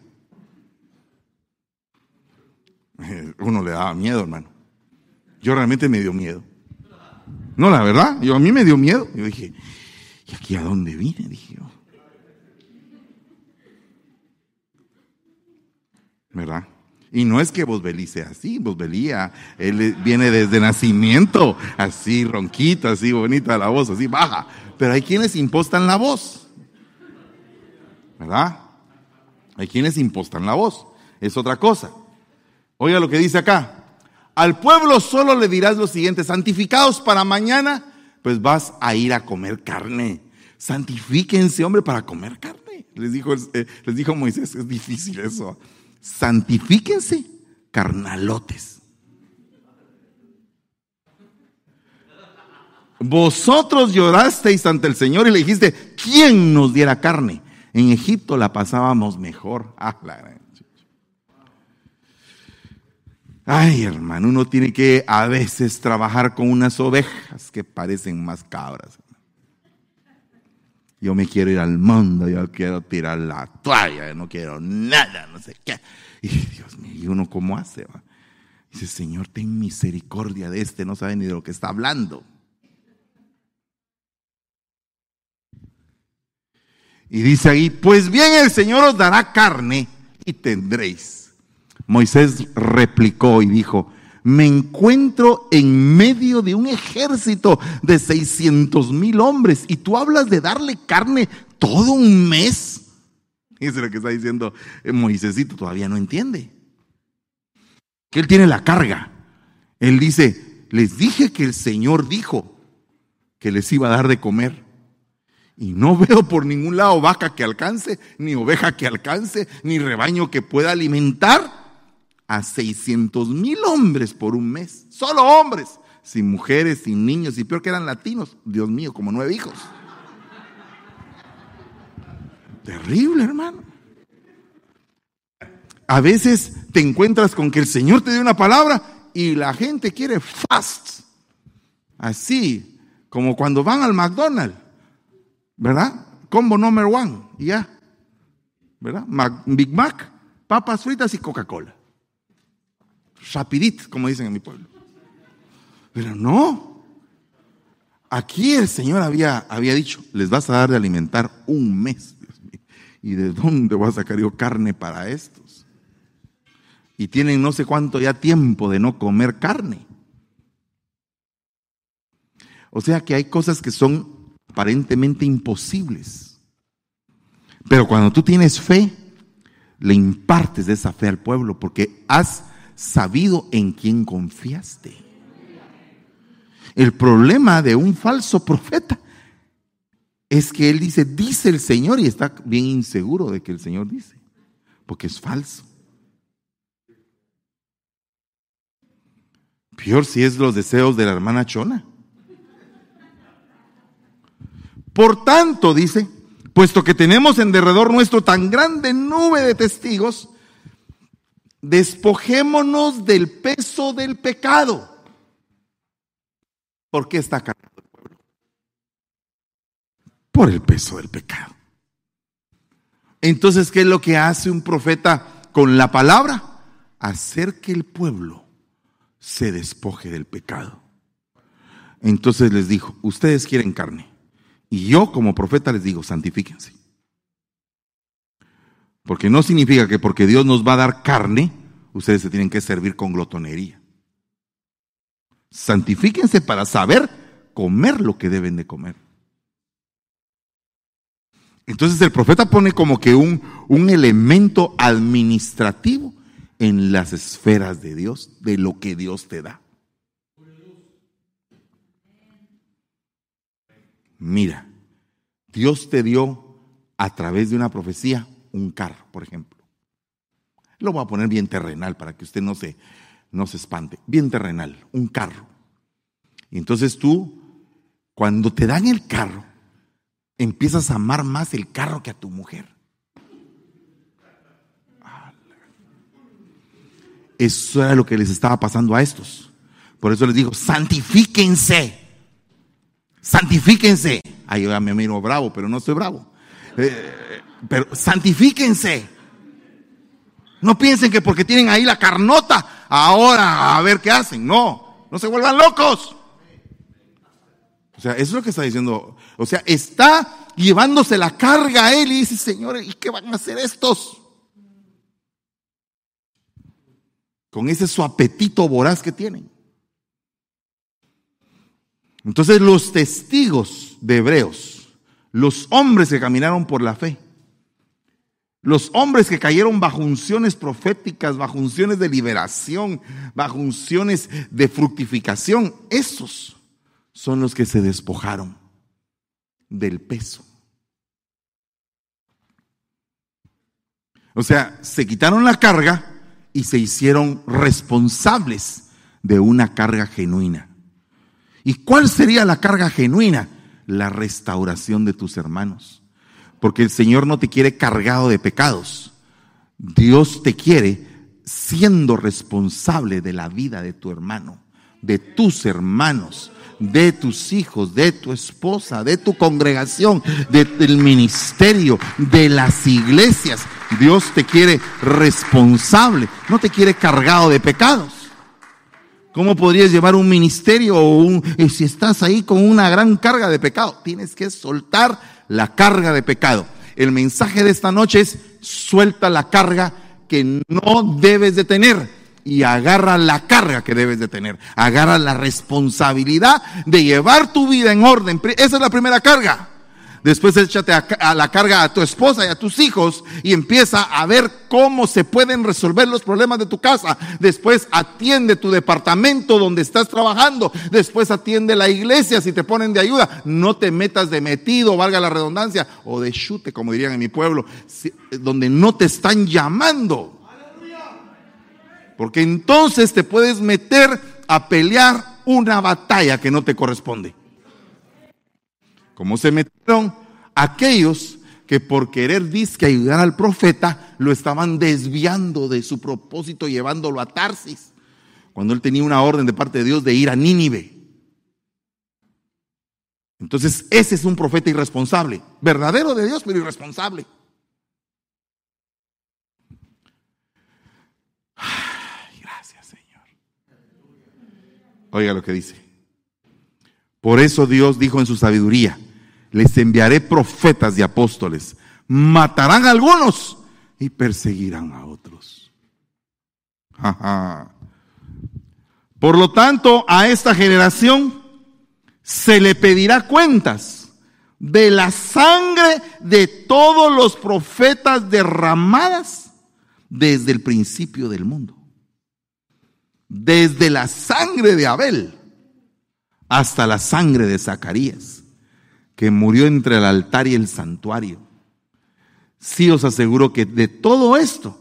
uno le daba miedo, hermano. Yo realmente me dio miedo. No, la verdad, yo a mí me dio miedo. Yo dije, ¿y aquí a dónde vine? Dije yo. ¿verdad? Y no es que Bosbelí sea así, Bosbelí, él viene desde nacimiento, así ronquito, así bonita la voz, así baja. Pero hay quienes impostan la voz, ¿verdad? Hay quienes impostan la voz, es otra cosa. Oiga lo que dice acá. Al pueblo solo le dirás lo siguiente, santificados para mañana, pues vas a ir a comer carne. Santifíquense, hombre, para comer carne. Les dijo, eh, les dijo Moisés, es difícil eso santifíquense, carnalotes. Vosotros llorasteis ante el Señor y le dijiste, ¿quién nos diera carne? En Egipto la pasábamos mejor. Ah, Ay, hermano, uno tiene que a veces trabajar con unas ovejas que parecen más cabras. Yo me quiero ir al mundo, yo quiero tirar la toalla, yo no quiero nada, no sé qué. Y Dios mío, ¿y uno cómo hace? Dice, Señor, ten misericordia de este, no sabe ni de lo que está hablando. Y dice ahí, pues bien el Señor os dará carne y tendréis. Moisés replicó y dijo, me encuentro en medio de un ejército de 600 mil hombres y tú hablas de darle carne todo un mes. Eso es lo que está diciendo eh, Moisésito, todavía no entiende. Que él tiene la carga. Él dice, les dije que el Señor dijo que les iba a dar de comer. Y no veo por ningún lado vaca que alcance, ni oveja que alcance, ni rebaño que pueda alimentar a 600 mil hombres por un mes. Solo hombres, sin mujeres, sin niños, y peor que eran latinos. Dios mío, como nueve hijos. Terrible, hermano. a veces te encuentras con que el Señor te dio una palabra y la gente quiere fast. Así, como cuando van al McDonald's, ¿verdad? Combo number one, ya. ¿Verdad? Big Mac, papas fritas y Coca-Cola. Rapidito, como dicen en mi pueblo. Pero no. Aquí el Señor había, había dicho, les vas a dar de alimentar un mes. ¿Y de dónde voy a sacar yo carne para estos? Y tienen no sé cuánto ya tiempo de no comer carne. O sea que hay cosas que son aparentemente imposibles. Pero cuando tú tienes fe, le impartes esa fe al pueblo porque has sabido en quién confiaste. El problema de un falso profeta es que él dice, dice el Señor y está bien inseguro de que el Señor dice, porque es falso. Peor si es los deseos de la hermana Chona. Por tanto, dice, puesto que tenemos en derredor nuestro tan grande nube de testigos, despojémonos del peso del pecado. ¿Por qué está cargado el pueblo? Por el peso del pecado. Entonces, ¿qué es lo que hace un profeta con la palabra? Hacer que el pueblo se despoje del pecado. Entonces les dijo, ustedes quieren carne. Y yo como profeta les digo, santifíquense. Porque no significa que porque Dios nos va a dar carne, ustedes se tienen que servir con glotonería. Santifíquense para saber comer lo que deben de comer. Entonces el profeta pone como que un, un elemento administrativo en las esferas de Dios, de lo que Dios te da. Mira, Dios te dio a través de una profecía un carro, por ejemplo. Lo voy a poner bien terrenal para que usted no se, no se espante. Bien terrenal, un carro. Y entonces tú, cuando te dan el carro, empiezas a amar más el carro que a tu mujer. Eso era lo que les estaba pasando a estos. Por eso les digo, santifíquense. Santifíquense. Ay, yo me miro bravo, pero no estoy bravo. Eh, pero santifíquense. No piensen que porque tienen ahí la carnota, ahora a ver qué hacen. No, no se vuelvan locos. O sea, eso es lo que está diciendo. O sea, está llevándose la carga a él y dice, Señor, ¿y qué van a hacer estos? Con ese su apetito voraz que tienen. Entonces los testigos de Hebreos, los hombres que caminaron por la fe, los hombres que cayeron bajo unciones proféticas, bajo unciones de liberación, bajo unciones de fructificación, esos son los que se despojaron del peso. O sea, se quitaron la carga y se hicieron responsables de una carga genuina. ¿Y cuál sería la carga genuina? La restauración de tus hermanos. Porque el Señor no te quiere cargado de pecados. Dios te quiere siendo responsable de la vida de tu hermano, de tus hermanos, de tus hijos, de tu esposa, de tu congregación, del ministerio, de las iglesias. Dios te quiere responsable, no te quiere cargado de pecados. ¿Cómo podrías llevar un ministerio o un, eh, si estás ahí con una gran carga de pecado? Tienes que soltar la carga de pecado. El mensaje de esta noche es suelta la carga que no debes de tener y agarra la carga que debes de tener. Agarra la responsabilidad de llevar tu vida en orden. Esa es la primera carga. Después échate a, la carga a tu esposa y a tus hijos y empieza a ver cómo se pueden resolver los problemas de tu casa. Después atiende tu departamento donde estás trabajando. Después atiende la iglesia si te ponen de ayuda. No te metas de metido, valga la redundancia, o de chute, como dirían en mi pueblo, donde no te están llamando. Porque entonces te puedes meter a pelear una batalla que no te corresponde como se metieron aquellos que por querer disque ayudar al profeta, lo estaban desviando de su propósito, llevándolo a Tarsis, cuando él tenía una orden de parte de Dios de ir a Nínive. Entonces, ese es un profeta irresponsable, verdadero de Dios, pero irresponsable. Gracias, Señor. Oiga lo que dice. Por eso Dios dijo en su sabiduría, les enviaré profetas y apóstoles, matarán a algunos y perseguirán a otros. Por lo tanto, a esta generación se le pedirá cuentas de la sangre de todos los profetas derramadas desde el principio del mundo. Desde la sangre de Abel hasta la sangre de Zacarías que murió entre el altar y el santuario. Sí os aseguro que de todo esto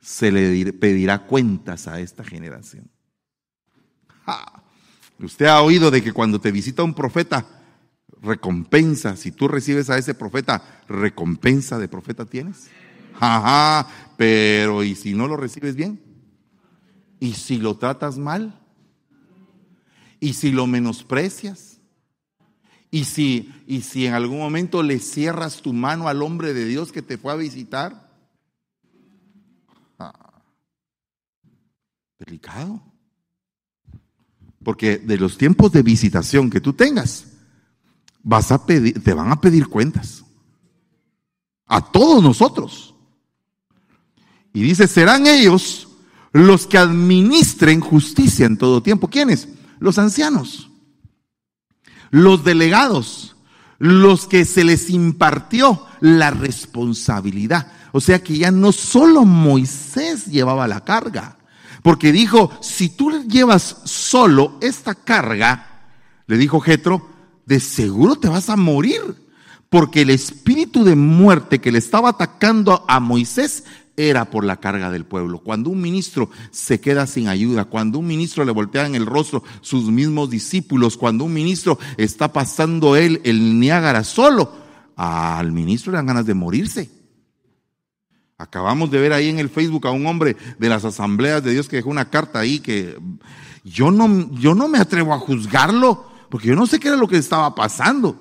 se le pedirá cuentas a esta generación. Usted ha oído de que cuando te visita un profeta, recompensa, si tú recibes a ese profeta, recompensa de profeta tienes. Pero ¿y si no lo recibes bien? ¿Y si lo tratas mal? ¿Y si lo menosprecias? Y si, y si en algún momento le cierras tu mano al hombre de Dios que te fue a visitar, ah, delicado. Porque de los tiempos de visitación que tú tengas, vas a pedir, te van a pedir cuentas. A todos nosotros. Y dice, serán ellos los que administren justicia en todo tiempo. ¿Quiénes? Los ancianos los delegados, los que se les impartió la responsabilidad. O sea que ya no solo Moisés llevaba la carga, porque dijo, si tú llevas solo esta carga, le dijo Jetro, de seguro te vas a morir, porque el espíritu de muerte que le estaba atacando a Moisés era por la carga del pueblo. Cuando un ministro se queda sin ayuda, cuando un ministro le voltea en el rostro sus mismos discípulos, cuando un ministro está pasando él el Niágara solo, al ministro le dan ganas de morirse. Acabamos de ver ahí en el Facebook a un hombre de las asambleas de Dios que dejó una carta ahí que yo no, yo no me atrevo a juzgarlo porque yo no sé qué era lo que estaba pasando.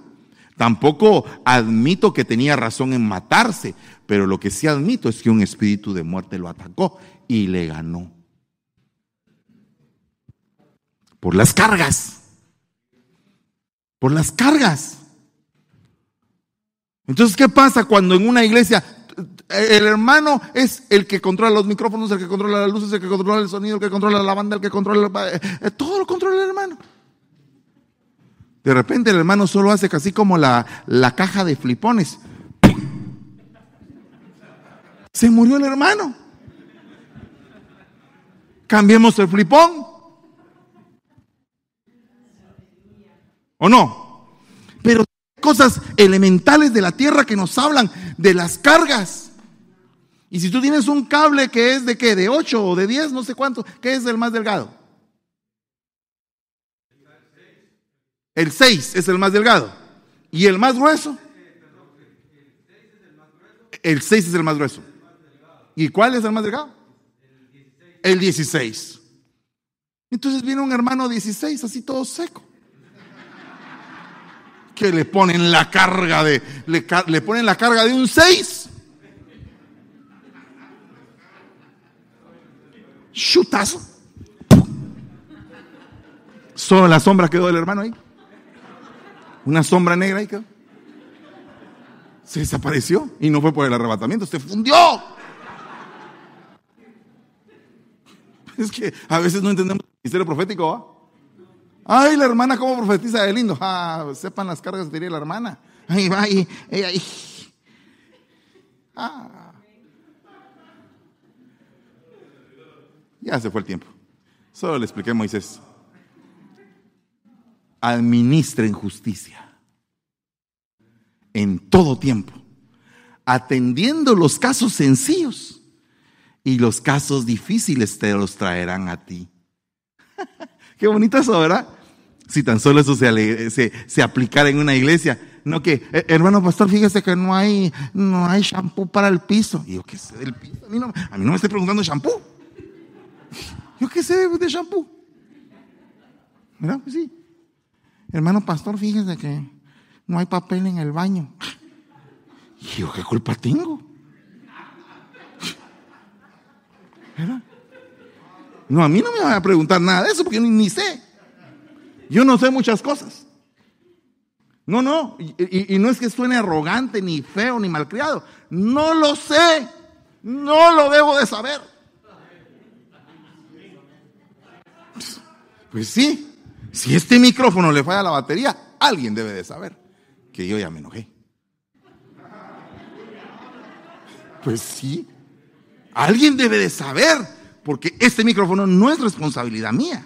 Tampoco admito que tenía razón en matarse, pero lo que sí admito es que un espíritu de muerte lo atacó y le ganó. Por las cargas. Por las cargas. Entonces, ¿qué pasa cuando en una iglesia el hermano es el que controla los micrófonos, el que controla las luces, el que controla el sonido, el que controla la banda, el que controla... Eh, todo lo controla el hermano. De repente el hermano solo hace casi como la, la caja de flipones. Se murió el hermano. Cambiemos el flipón. ¿O no? Pero cosas elementales de la tierra que nos hablan de las cargas. Y si tú tienes un cable que es de qué, de 8 o de 10, no sé cuánto, ¿qué es el más delgado? El 6 es el más delgado. ¿Y el más grueso? El 6 es el más grueso. ¿Y cuál es el más delgado? El 16. Entonces viene un hermano 16, así todo seco. Que le ponen la carga de, le, le ponen la carga de un 6. Chutazo. Solo la sombra quedó del hermano ahí. Una sombra negra ahí quedó. Se desapareció y no fue por el arrebatamiento, se fundió. Es que a veces no entendemos el ministerio profético. Ay, la hermana, ¿cómo profetiza de lindo? Ah, sepan las cargas que tenía la hermana. Ay, va, ahí, ahí. Ah. Ya se fue el tiempo. Solo le expliqué a Moisés administren justicia en todo tiempo, atendiendo los casos sencillos y los casos difíciles te los traerán a ti. Qué bonito eso, ¿verdad? Si tan solo eso se, se, se aplicara en una iglesia, No que, eh, hermano pastor, fíjese que no hay, no hay shampoo para el piso. Y yo, ¿qué sé del piso? A mí no, a mí no me estoy preguntando shampoo. Yo qué sé de shampoo. ¿Verdad? Pues sí. Hermano pastor, fíjese que no hay papel en el baño. Y yo, ¿qué culpa tengo? No, a mí no me van a preguntar nada de eso porque ni, sé. Yo no sé muchas cosas. No, no, y, y, no es que suene arrogante, ni feo, ni malcriado. No lo sé. No lo debo de saber. Pues sí, si este micrófono le falla la batería, alguien debe de saber que yo ya me enojé. Pues sí, alguien debe de saber, porque este micrófono no es responsabilidad mía.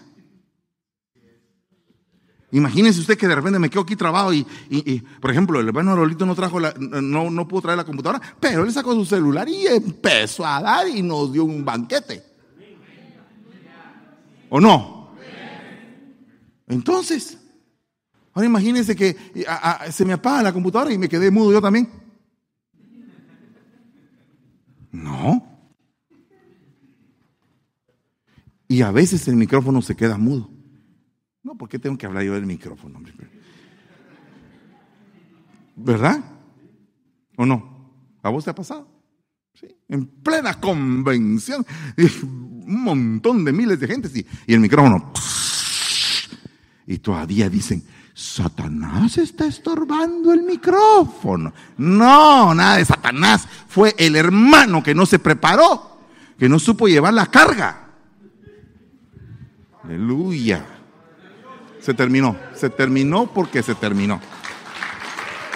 Imagínese usted que de repente me quedo aquí trabado y, por ejemplo, el hermano Rolito no trajo la, no, no pudo traer la computadora, pero él sacó su celular y empezó a dar y nos dio un banquete. ¿O no? Entonces, ahora imagínense que se me apaga la computadora y me quedé mudo yo también. No. Y a veces el micrófono se queda mudo. No, ¿por qué tengo que hablar yo del micrófono? ¿Verdad? ¿O no? ¿A vos te ha pasado? ¿Sí? En plena convención, un montón de miles de gente y el micrófono. Y todavía dicen, Satanás está estorbando el micrófono. No, nada de Satanás. Fue el hermano que no se preparó, que no supo llevar la carga. Aleluya. Se terminó. Se terminó porque se terminó.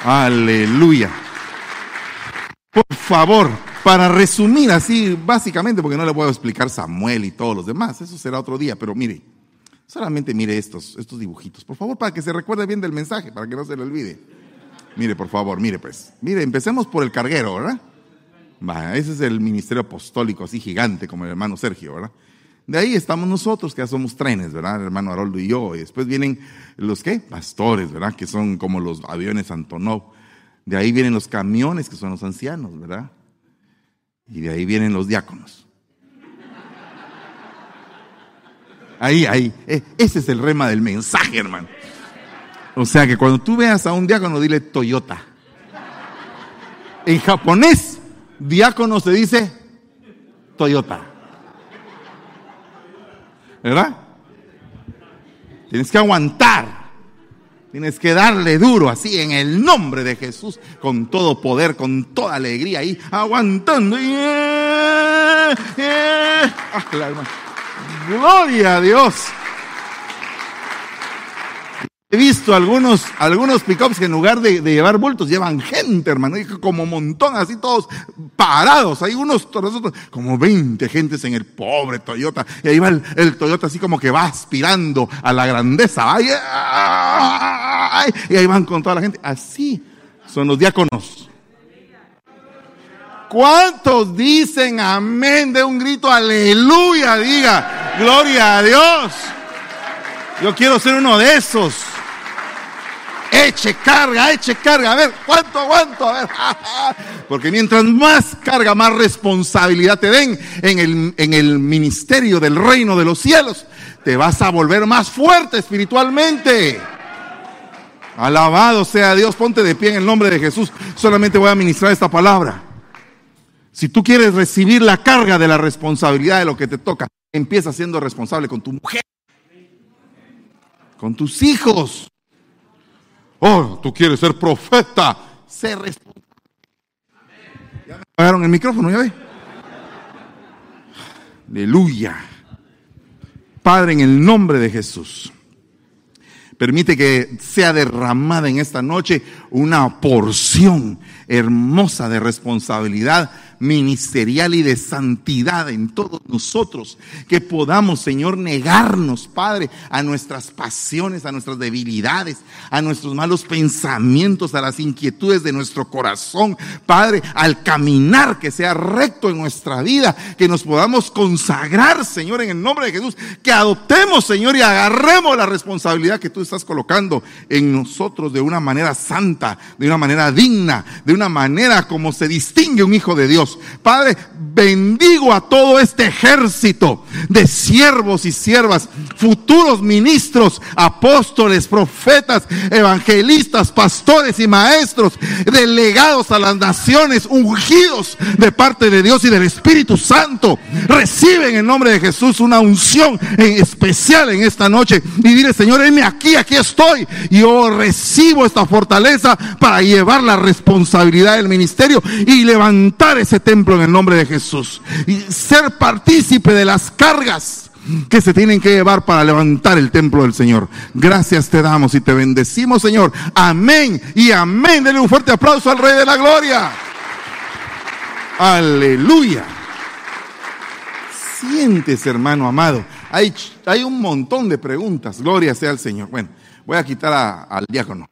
Aleluya. Por favor, para resumir así, básicamente, porque no le puedo explicar Samuel y todos los demás, eso será otro día, pero mire, solamente mire estos, estos dibujitos, por favor, para que se recuerde bien del mensaje, para que no se le olvide. Mire, por favor, mire pues. Mire, empecemos por el carguero, ¿verdad? ese es el ministerio apostólico, así gigante como el hermano Sergio, ¿verdad? De ahí estamos nosotros, que ya somos trenes, ¿verdad? Hermano Haroldo y yo. Y después vienen los, ¿qué? Pastores, ¿verdad? Que son como los aviones Antonov. De ahí vienen los camiones, que son los ancianos, ¿verdad? Y de ahí vienen los diáconos. Ahí, ahí. E, ese es el rema del mensaje, hermano. O sea que cuando tú veas a un diácono, dile Toyota. En japonés, diácono se dice Toyota. ¿Verdad? Tienes que aguantar. Tienes que darle duro así en el nombre de Jesús, con todo poder, con toda alegría ahí, aguantando. Eh, eh. Ah, Gloria a Dios. He visto algunos, algunos pickups que en lugar de, llevar bultos llevan gente, hermano, como montón, así todos parados. Hay unos, como 20 gentes en el pobre Toyota. Y ahí va el, Toyota así como que va aspirando a la grandeza. y ahí van con toda la gente. Así son los diáconos. ¿Cuántos dicen amén de un grito aleluya? Diga, gloria a Dios. Yo quiero ser uno de esos. Eche carga, eche carga. A ver, ¿cuánto aguanto? A ver. Porque mientras más carga, más responsabilidad te den en el, en el ministerio del reino de los cielos, te vas a volver más fuerte espiritualmente. Alabado sea Dios, ponte de pie en el nombre de Jesús. Solamente voy a ministrar esta palabra. Si tú quieres recibir la carga de la responsabilidad de lo que te toca, empieza siendo responsable con tu mujer, con tus hijos, Oh, tú quieres ser profeta. Sé responsable. Ya apagaron el micrófono, ya ve. Aleluya. Padre, en el nombre de Jesús. Permite que sea derramada en esta noche una porción hermosa de responsabilidad ministerial y de santidad en todos nosotros. Que podamos, Señor, negarnos, Padre, a nuestras pasiones, a nuestras debilidades, a nuestros malos pensamientos, a las inquietudes de nuestro corazón. Padre, al caminar que sea recto en nuestra vida, que nos podamos consagrar, Señor, en el nombre de Jesús. Que adoptemos, Señor, y agarremos la responsabilidad que tú estás colocando en nosotros de una manera santa, de una manera digna, de una manera como se distingue un hijo de Dios. Padre, bendigo a todo este ejército de siervos y siervas, futuros ministros, apóstoles, profetas, evangelistas, pastores y maestros, delegados a las naciones, ungidos de parte de Dios y del Espíritu Santo. Reciben en nombre de Jesús una unción en especial en esta noche y dile, Señor, heme aquí, aquí estoy. Yo recibo esta fortaleza para llevar la responsabilidad del ministerio y levantar ese templo en el nombre de Jesús. Y ser partícipe de las cargas que se tienen que llevar para levantar el templo del Señor. Gracias te damos y te bendecimos, Señor. Amén y amén. Denle un fuerte aplauso al Rey de la Gloria. Aleluya. Sientes, hermano amado. Hay, hay un montón de preguntas. Gloria sea al Señor. Bueno, voy a quitar al diácono.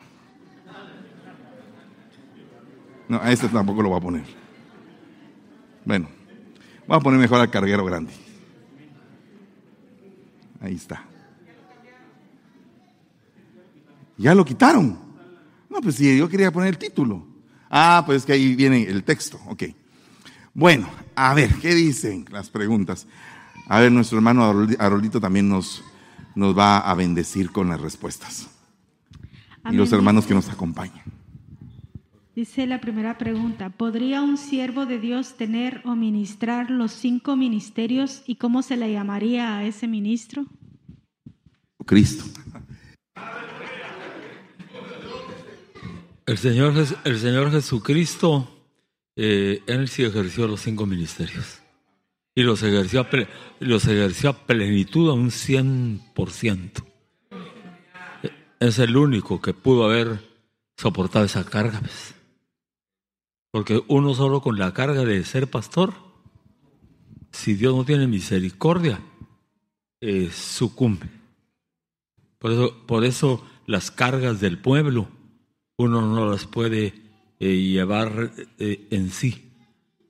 No, a este tampoco lo voy a poner. Bueno, voy a poner mejor al carguero grande. Ahí está. Ya lo quitaron. No, pues si yo quería poner el título. Ah, pues que ahí viene el texto. Ok. Bueno, a ver, ¿qué dicen las preguntas? A ver, nuestro hermano Arolito también nos, nos va a bendecir con las respuestas. Y los hermanos que nos acompañan. Dice la primera pregunta, ¿podría un siervo de Dios tener o ministrar los cinco ministerios y cómo se le llamaría a ese ministro? Cristo. El Señor, el Señor Jesucristo, eh, Él sí ejerció los cinco ministerios y los ejerció a, los ejerció a plenitud a un 100%. Es el único que pudo haber soportado esa carga. Pues. Porque uno solo con la carga de ser pastor, si Dios no tiene misericordia, eh, sucumbe. Por eso, por eso las cargas del pueblo uno no las puede eh, llevar eh, en sí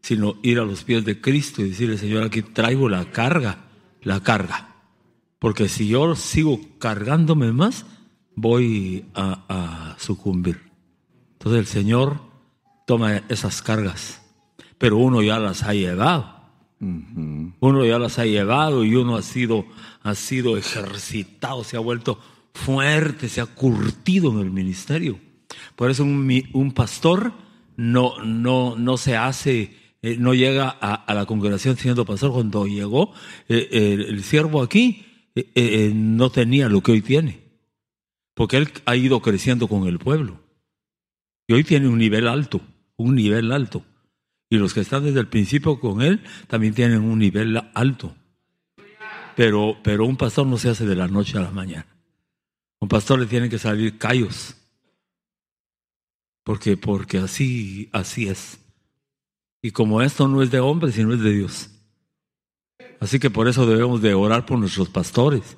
sino ir a los pies de Cristo y decirle, Señor, aquí traigo la carga, la carga. Porque si yo sigo cargándome más, voy a, sucumbir. Entonces el Señor toma esas cargas, pero uno ya las ha llevado. Uno ya las ha llevado y uno ha sido, ha sido ejercitado, se ha vuelto fuerte, se ha curtido en el ministerio. Por eso un, un pastor no, no, no se hace eh, no llega a, la congregación siendo pastor. Cuando llegó eh, el siervo aquí, eh, no tenía lo que hoy tiene, porque él ha ido creciendo con el pueblo. Y hoy tiene un nivel alto, un nivel alto. Y los que están desde el principio con él también tienen un nivel alto. Pero, pero un pastor no se hace de la noche a la mañana. Un pastor le tienen que salir callos. Porque, porque así, así es. Y como esto no es de hombres, sino es de Dios. Así que por eso debemos de orar por nuestros pastores,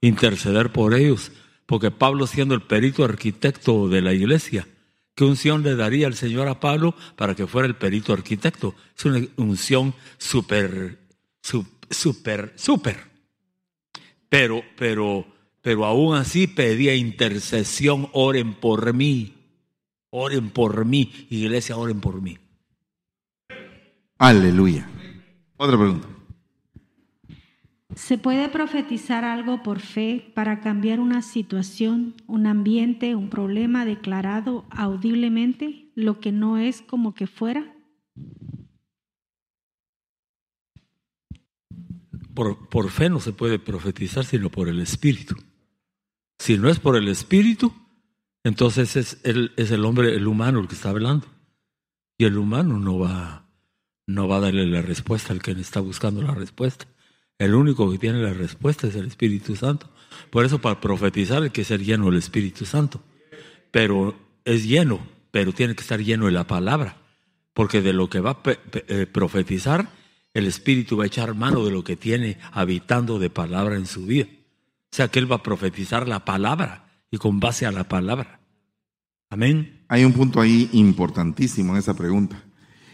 interceder por ellos, porque Pablo siendo el perito arquitecto de la iglesia, ¿qué unción le daría el Señor a Pablo para que fuera el perito arquitecto? Es una unción súper, súper, súper. Pero, pero, pero aún así pedía intercesión, oren por mí, oren por mí, iglesia, oren por mí. Aleluya. Otra pregunta. ¿Se puede profetizar algo por fe para cambiar una situación, un ambiente, un problema declarado audiblemente, lo que no es como que fuera? Por, por fe no se puede profetizar sino por el Espíritu. Si no es por el Espíritu, entonces es el, es el hombre, el humano el que está hablando. Y el humano no va no va a darle la respuesta al que está buscando la respuesta. El único que tiene la respuesta es el Espíritu Santo. Por eso para profetizar hay que ser lleno del Espíritu Santo. Pero es lleno, pero tiene que estar lleno de la palabra. Porque de lo que va a eh, profetizar, el Espíritu va a echar mano de lo que tiene habitando de palabra en su vida. O sea que Él va a profetizar la palabra y con base a la palabra. Amén. Hay un punto ahí importantísimo en esa pregunta,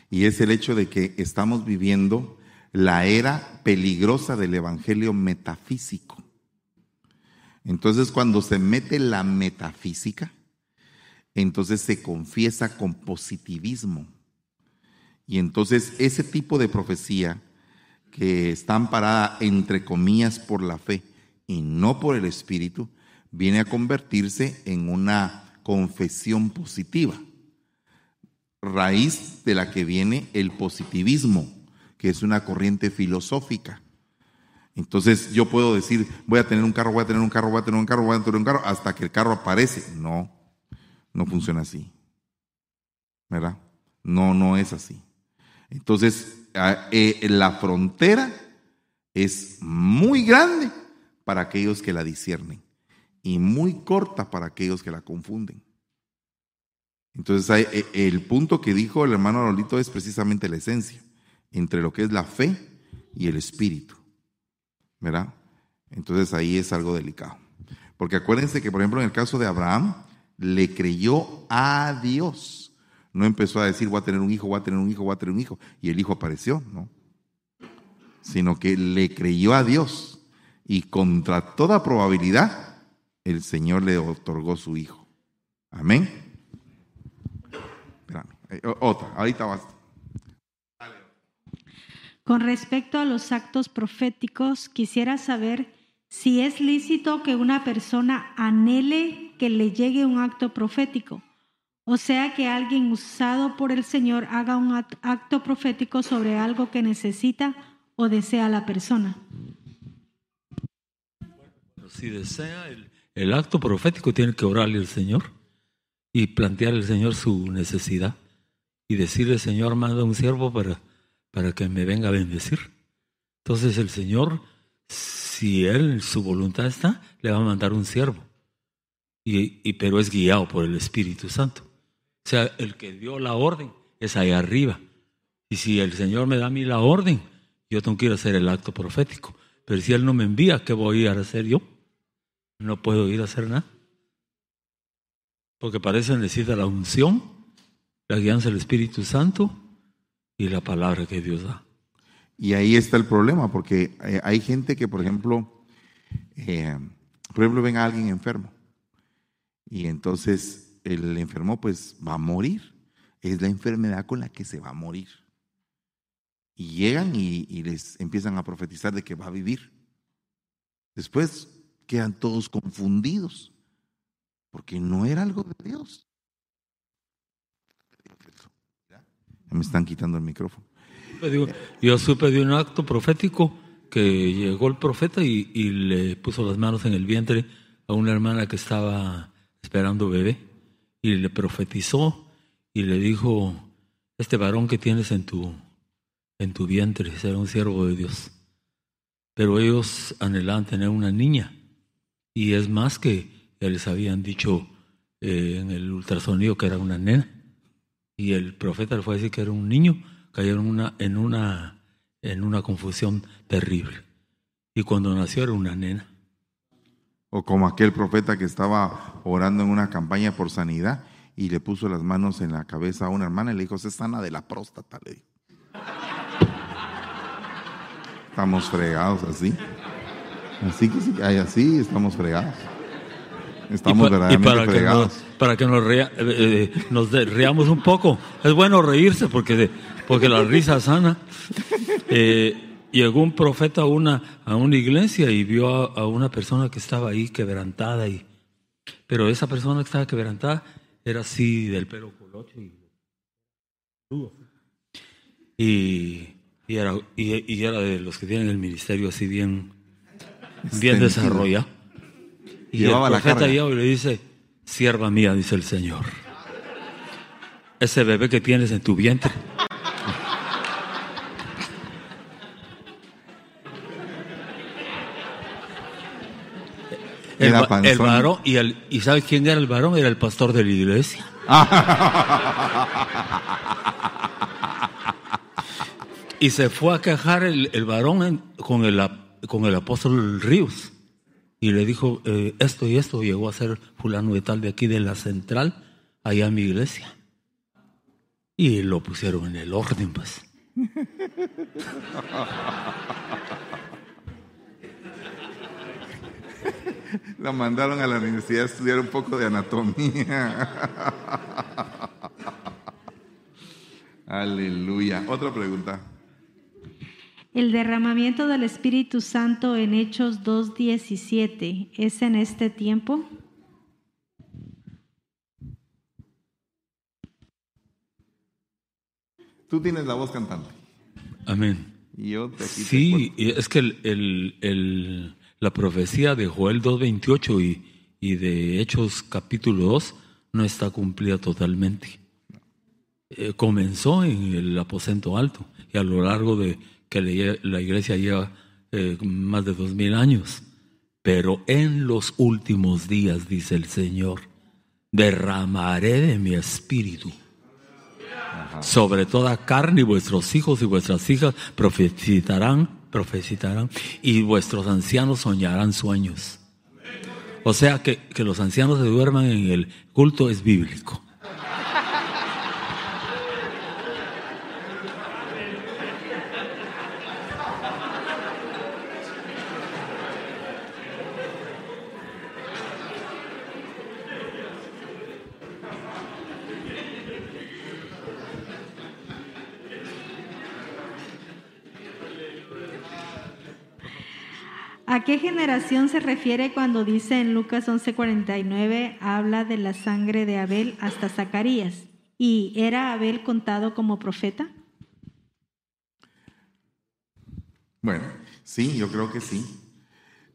y es el hecho de que estamos viviendo la era peligrosa del evangelio metafísico. Entonces, cuando se mete la metafísica, entonces se confiesa con positivismo. Y entonces ese tipo de profecía que está amparada entre comillas por la fe y no por el espíritu, viene a convertirse en una confesión positiva, raíz de la que viene el positivismo, que es una corriente filosófica. Entonces yo puedo decir, voy a tener un carro, voy a tener un carro, voy a tener un carro, voy a tener un carro, hasta que el carro aparece. No, no funciona así. ¿Verdad? No, no es así. Entonces, eh, la frontera es muy grande para aquellos que la disciernen y muy corta para aquellos que la confunden. Entonces, eh, el punto que dijo el hermano Lolito es precisamente la esencia entre lo que es la fe y el espíritu. ¿Verdad? Entonces ahí es algo delicado. Porque acuérdense que, por ejemplo, en el caso de Abraham, le creyó a Dios. No empezó a decir, voy a tener un hijo, voy a tener un hijo, voy a tener un hijo. Y el hijo apareció, ¿no? Sino que le creyó a Dios. Y contra toda probabilidad, el Señor le otorgó su hijo. Amén. Espérame. Eh, otra, ahorita vas. Con respecto a los actos proféticos, quisiera saber si es lícito que una persona anhele que le llegue un acto profético, o sea, que alguien usado por el Señor haga un act- acto profético sobre algo que necesita o desea la persona. Si desea el, el acto profético, tiene que orarle al Señor y plantearle al Señor su necesidad y decirle, Señor, manda un siervo para, para que me venga a bendecir. Entonces el Señor, si Él su voluntad está, le va a mandar un siervo. Y, pero es guiado por el Espíritu Santo. O sea, el que dio la orden es ahí arriba. Y si el Señor me da a mí la orden, yo tengo que ir a hacer el acto profético. Pero si Él no me envía, ¿qué voy a hacer yo? No puedo ir a hacer nada. Porque parece necesita la unción, la guianza del Espíritu Santo y la palabra que Dios da. Y ahí está el problema, porque eh, hay gente que, por ejemplo, eh, por ejemplo, ven a alguien enfermo y entonces el enfermo pues va a morir. Es la enfermedad con la que se va a morir. Y llegan y, y les empiezan a profetizar de que va a vivir. Después quedan todos confundidos, porque no era algo de Dios. Ya me están quitando el micrófono. Yo supe de un acto profético que llegó el profeta y, y le puso las manos en el vientre a una hermana que estaba esperando bebé y le profetizó y le dijo, este varón que tienes en tu, en tu vientre será un siervo de Dios. Pero ellos anhelaban tener una niña y es más que ya les habían dicho eh, en el ultrasonido que era una nena y el profeta le fue a decir que era un niño, cayeron una, en, una, en una confusión terrible. Y cuando nació era una nena. O como aquel profeta que estaba orando en una campaña por sanidad y le puso las manos en la cabeza a una hermana y le dijo, se sana de la próstata. Le dijo. Estamos fregados así. Así que sí, así estamos fregados. Estamos y, pa- y para, que nos, para que nos, rea- eh, eh, nos de- reamos un poco. Es bueno reírse porque, porque la risa sana. Eh, llegó un profeta a una, a una iglesia y vio a, a una persona que estaba ahí quebrantada. Y, pero esa persona que estaba quebrantada era así del pelo colocho y y, y era, y, y era de los que tienen el ministerio así bien, bien Extendido. desarrollado. Y Llevaba el la profeta carga. le dice, sierva mía, dice el Señor, ese bebé que tienes en tu vientre. El, Era varón, y, el, ¿y sabe quién era el varón? Era el pastor de la iglesia. Y se fue a quejar el, el varón en- con, el, con el apóstol Ríos. Y le dijo, eh, esto y esto llegó a ser fulano de tal de aquí de la central, allá en mi iglesia. Y lo pusieron en el orden, pues. La mandaron a la universidad a estudiar un poco de anatomía. Aleluya. Otra pregunta. El derramamiento del Espíritu Santo en Hechos 2.17 es en este tiempo. Tú tienes la voz cantante. Amén. Y yo te te Sí, y es que el- el- el- la profecía de Joel 2.28 y, y de Hechos capítulo 2 no está cumplida totalmente. Eh, comenzó en el aposento alto y a lo largo de que la iglesia lleva eh, más de dos mil años. Pero en los últimos días, dice el Señor, derramaré de mi espíritu sobre toda carne y vuestros hijos y vuestras hijas profetizarán, profetizarán y vuestros ancianos soñarán sueños. O sea que, que los ancianos se duerman en el culto es bíblico. ¿A qué generación se refiere cuando dice en Lucas 11:49 habla de la sangre de Abel hasta Zacarías? ¿Y era Abel contado como profeta? Bueno, sí, yo creo que sí.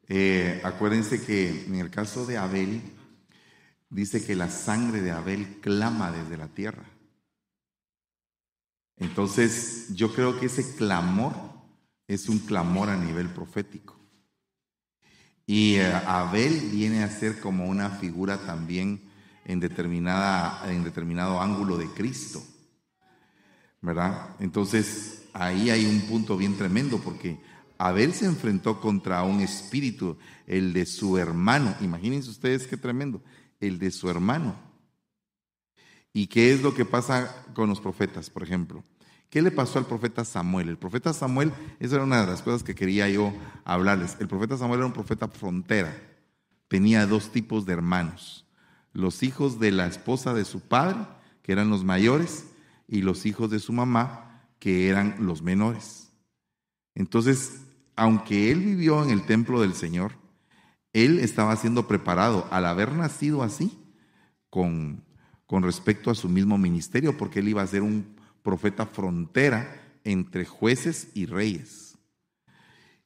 Eh, acuérdense que en el caso de Abel, dice que la sangre de Abel clama desde la tierra. Entonces, yo creo que ese clamor es un clamor a nivel profético. Y eh, Abel viene a ser como una figura también en, determinada, en determinado ángulo de Cristo. ¿verdad? Entonces, ahí hay un punto bien tremendo porque Abel se enfrentó contra un espíritu, el de su hermano. Imagínense ustedes qué tremendo, el de su hermano. ¿Y qué es lo que pasa con los profetas, por ejemplo? ¿Qué le pasó al profeta Samuel? El profeta Samuel, esa era una de las cosas que quería yo hablarles. El profeta Samuel era un profeta frontera. Tenía dos tipos de hermanos. Los hijos de la esposa de su padre, que eran los mayores, y los hijos de su mamá, que eran los menores. Entonces, aunque él vivió en el templo del Señor, él estaba siendo preparado al haber nacido así con, con respecto a su mismo ministerio, porque él iba a ser un profeta frontera entre jueces y reyes.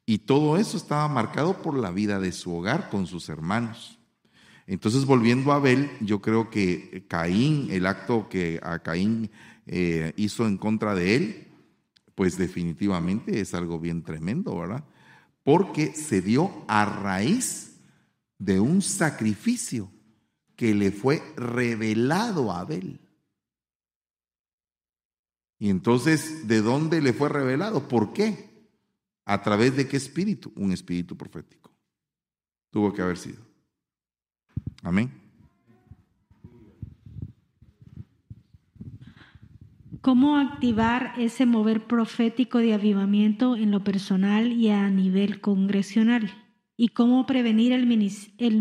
Y todo eso estaba marcado por la vida de su hogar con sus hermanos. Entonces, volviendo a Abel, yo creo que Caín, el acto que a Caín eh, hizo en contra de él, pues definitivamente es algo bien tremendo, ¿verdad? Porque se dio a raíz de un sacrificio que le fue revelado a Abel. Y entonces, ¿de dónde le fue revelado? ¿Por qué? ¿A través de qué espíritu? Un espíritu profético. Tuvo que haber sido. Amén. ¿Cómo activar ese mover profético de avivamiento en lo personal y a nivel congresional? ¿Y cómo prevenir el,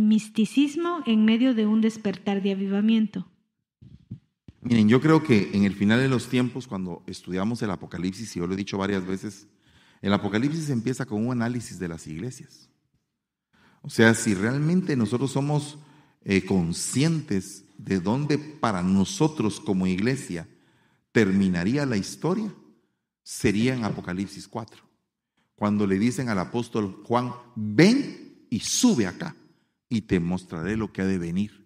misticismo en medio de un despertar de avivamiento? Miren, yo creo que en el final de los tiempos, cuando estudiamos el Apocalipsis, y yo lo he dicho varias veces, el Apocalipsis empieza con un análisis de las iglesias. O sea, si realmente nosotros somos eh, conscientes de dónde para nosotros como iglesia terminaría la historia, sería en Apocalipsis 4. Cuando le dicen al apóstol Juan, ven y sube acá y te mostraré lo que ha de venir.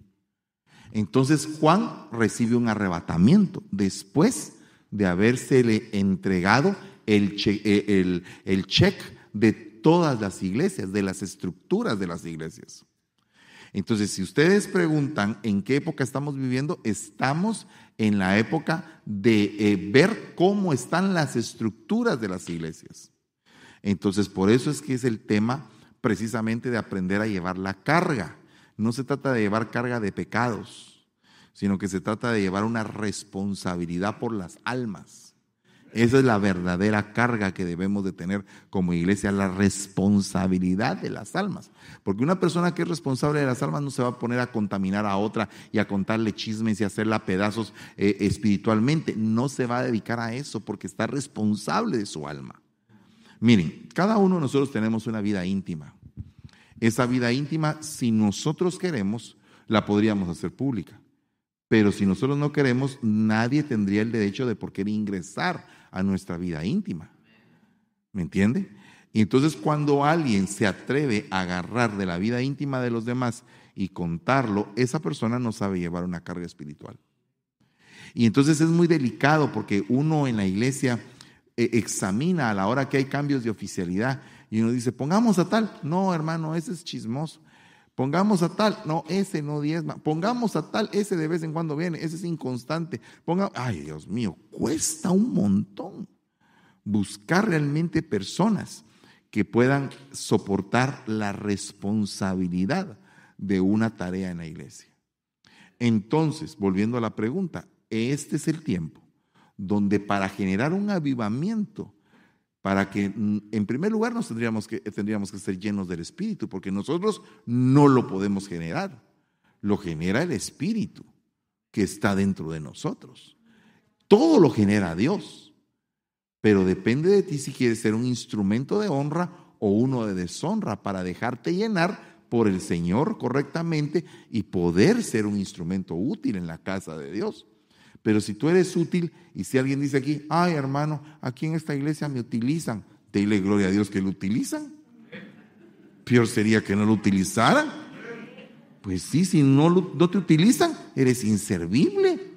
Entonces Juan recibe un arrebatamiento después de habérsele entregado el, che- eh, de todas las iglesias, de las estructuras de las iglesias. Entonces, si ustedes preguntan en qué época estamos viviendo, estamos en la época de eh, ver cómo están las estructuras de las iglesias. Entonces, por eso es que es el tema precisamente de aprender a llevar la carga. No se trata de llevar carga de pecados, sino que se trata de llevar una responsabilidad por las almas. Esa es la verdadera carga que debemos de tener como iglesia, la responsabilidad de las almas. Porque una persona que es responsable de las almas no se va a poner a contaminar a otra y a contarle chismes y hacerla pedazos eh, espiritualmente. No se va a dedicar a eso porque está responsable de su alma. Miren, cada uno de nosotros tenemos una vida íntima. Esa vida íntima, si nosotros queremos, la podríamos hacer pública. Pero si nosotros no queremos, nadie tendría el derecho de por qué ingresar a nuestra vida íntima. ¿Me entiende? Y entonces cuando alguien se atreve a agarrar de la vida íntima de los demás y contarlo, esa persona no sabe llevar una carga espiritual. Y entonces es muy delicado porque uno en la iglesia eh, examina a la hora que hay cambios de oficialidad y uno dice, pongamos a tal. No, hermano, ese es chismoso. Pongamos a tal, no, ese no diezma. Pongamos a tal, ese de vez en cuando viene, ese es inconstante. Ponga, ay Dios mío, cuesta un montón buscar realmente personas que puedan soportar la responsabilidad de una tarea en la iglesia. Entonces, volviendo a la pregunta, este es el tiempo donde para generar un avivamiento para que mm, en primer lugar nos tendríamos que, tendríamos que ser llenos del Espíritu, porque nosotros no lo podemos generar, lo genera el Espíritu que está dentro de nosotros. Todo lo genera Dios, pero depende de ti si quieres ser un instrumento de honra o uno de deshonra para dejarte llenar por el Señor correctamente y poder ser un instrumento útil en la casa de Dios. Pero si tú eres útil y si alguien dice aquí, ay hermano, aquí en esta iglesia me utilizan, dile gloria a Dios que lo utilizan. Peor sería que no lo utilizaran. Pues sí, si no, no te utilizan, eres inservible.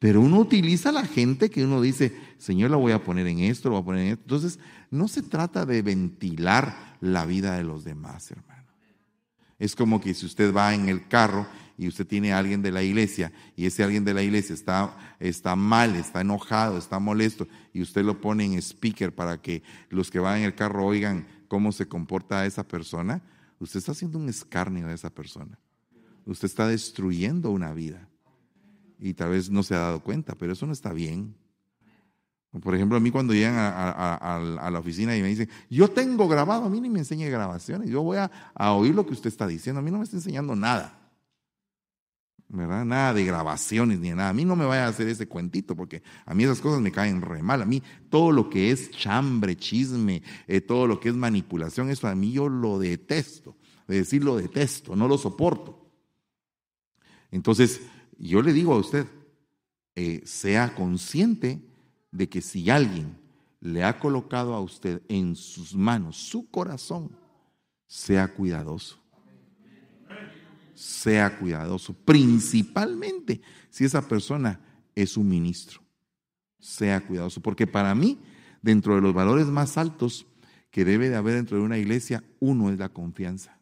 Pero uno utiliza a la gente que uno dice, Señor, la voy a poner en esto, lo voy a poner en esto. Entonces, no se trata de ventilar la vida de los demás, hermano. Es como que si usted va en el carro y usted tiene a alguien de la iglesia y ese alguien de la iglesia está, está mal, está enojado, está molesto y usted lo pone en speaker para que los que van en el carro oigan cómo se comporta esa persona, usted está haciendo un escarnio de esa persona. Usted está destruyendo una vida y tal vez no se ha dado cuenta, pero eso no está bien. Por ejemplo, a mí cuando llegan a, la oficina y me dicen, yo tengo grabado, a mí ni me enseñe grabaciones, yo voy a, oír lo que usted está diciendo, a mí no me está enseñando nada. ¿Verdad? Nada de grabaciones ni nada. A mí no me vaya a hacer ese cuentito porque a mí esas cosas me caen re mal. A mí todo lo que es chambre, chisme, eh, todo lo que es manipulación, eso a mí yo lo detesto. De decir lo detesto, no lo soporto. Entonces, yo le digo a usted, eh, sea consciente de que si alguien le ha colocado a usted en sus manos su corazón, sea cuidadoso sea cuidadoso, principalmente si esa persona es un ministro. Sea cuidadoso, porque para mí, dentro de los valores más altos que debe de haber dentro de una iglesia, uno es la confianza.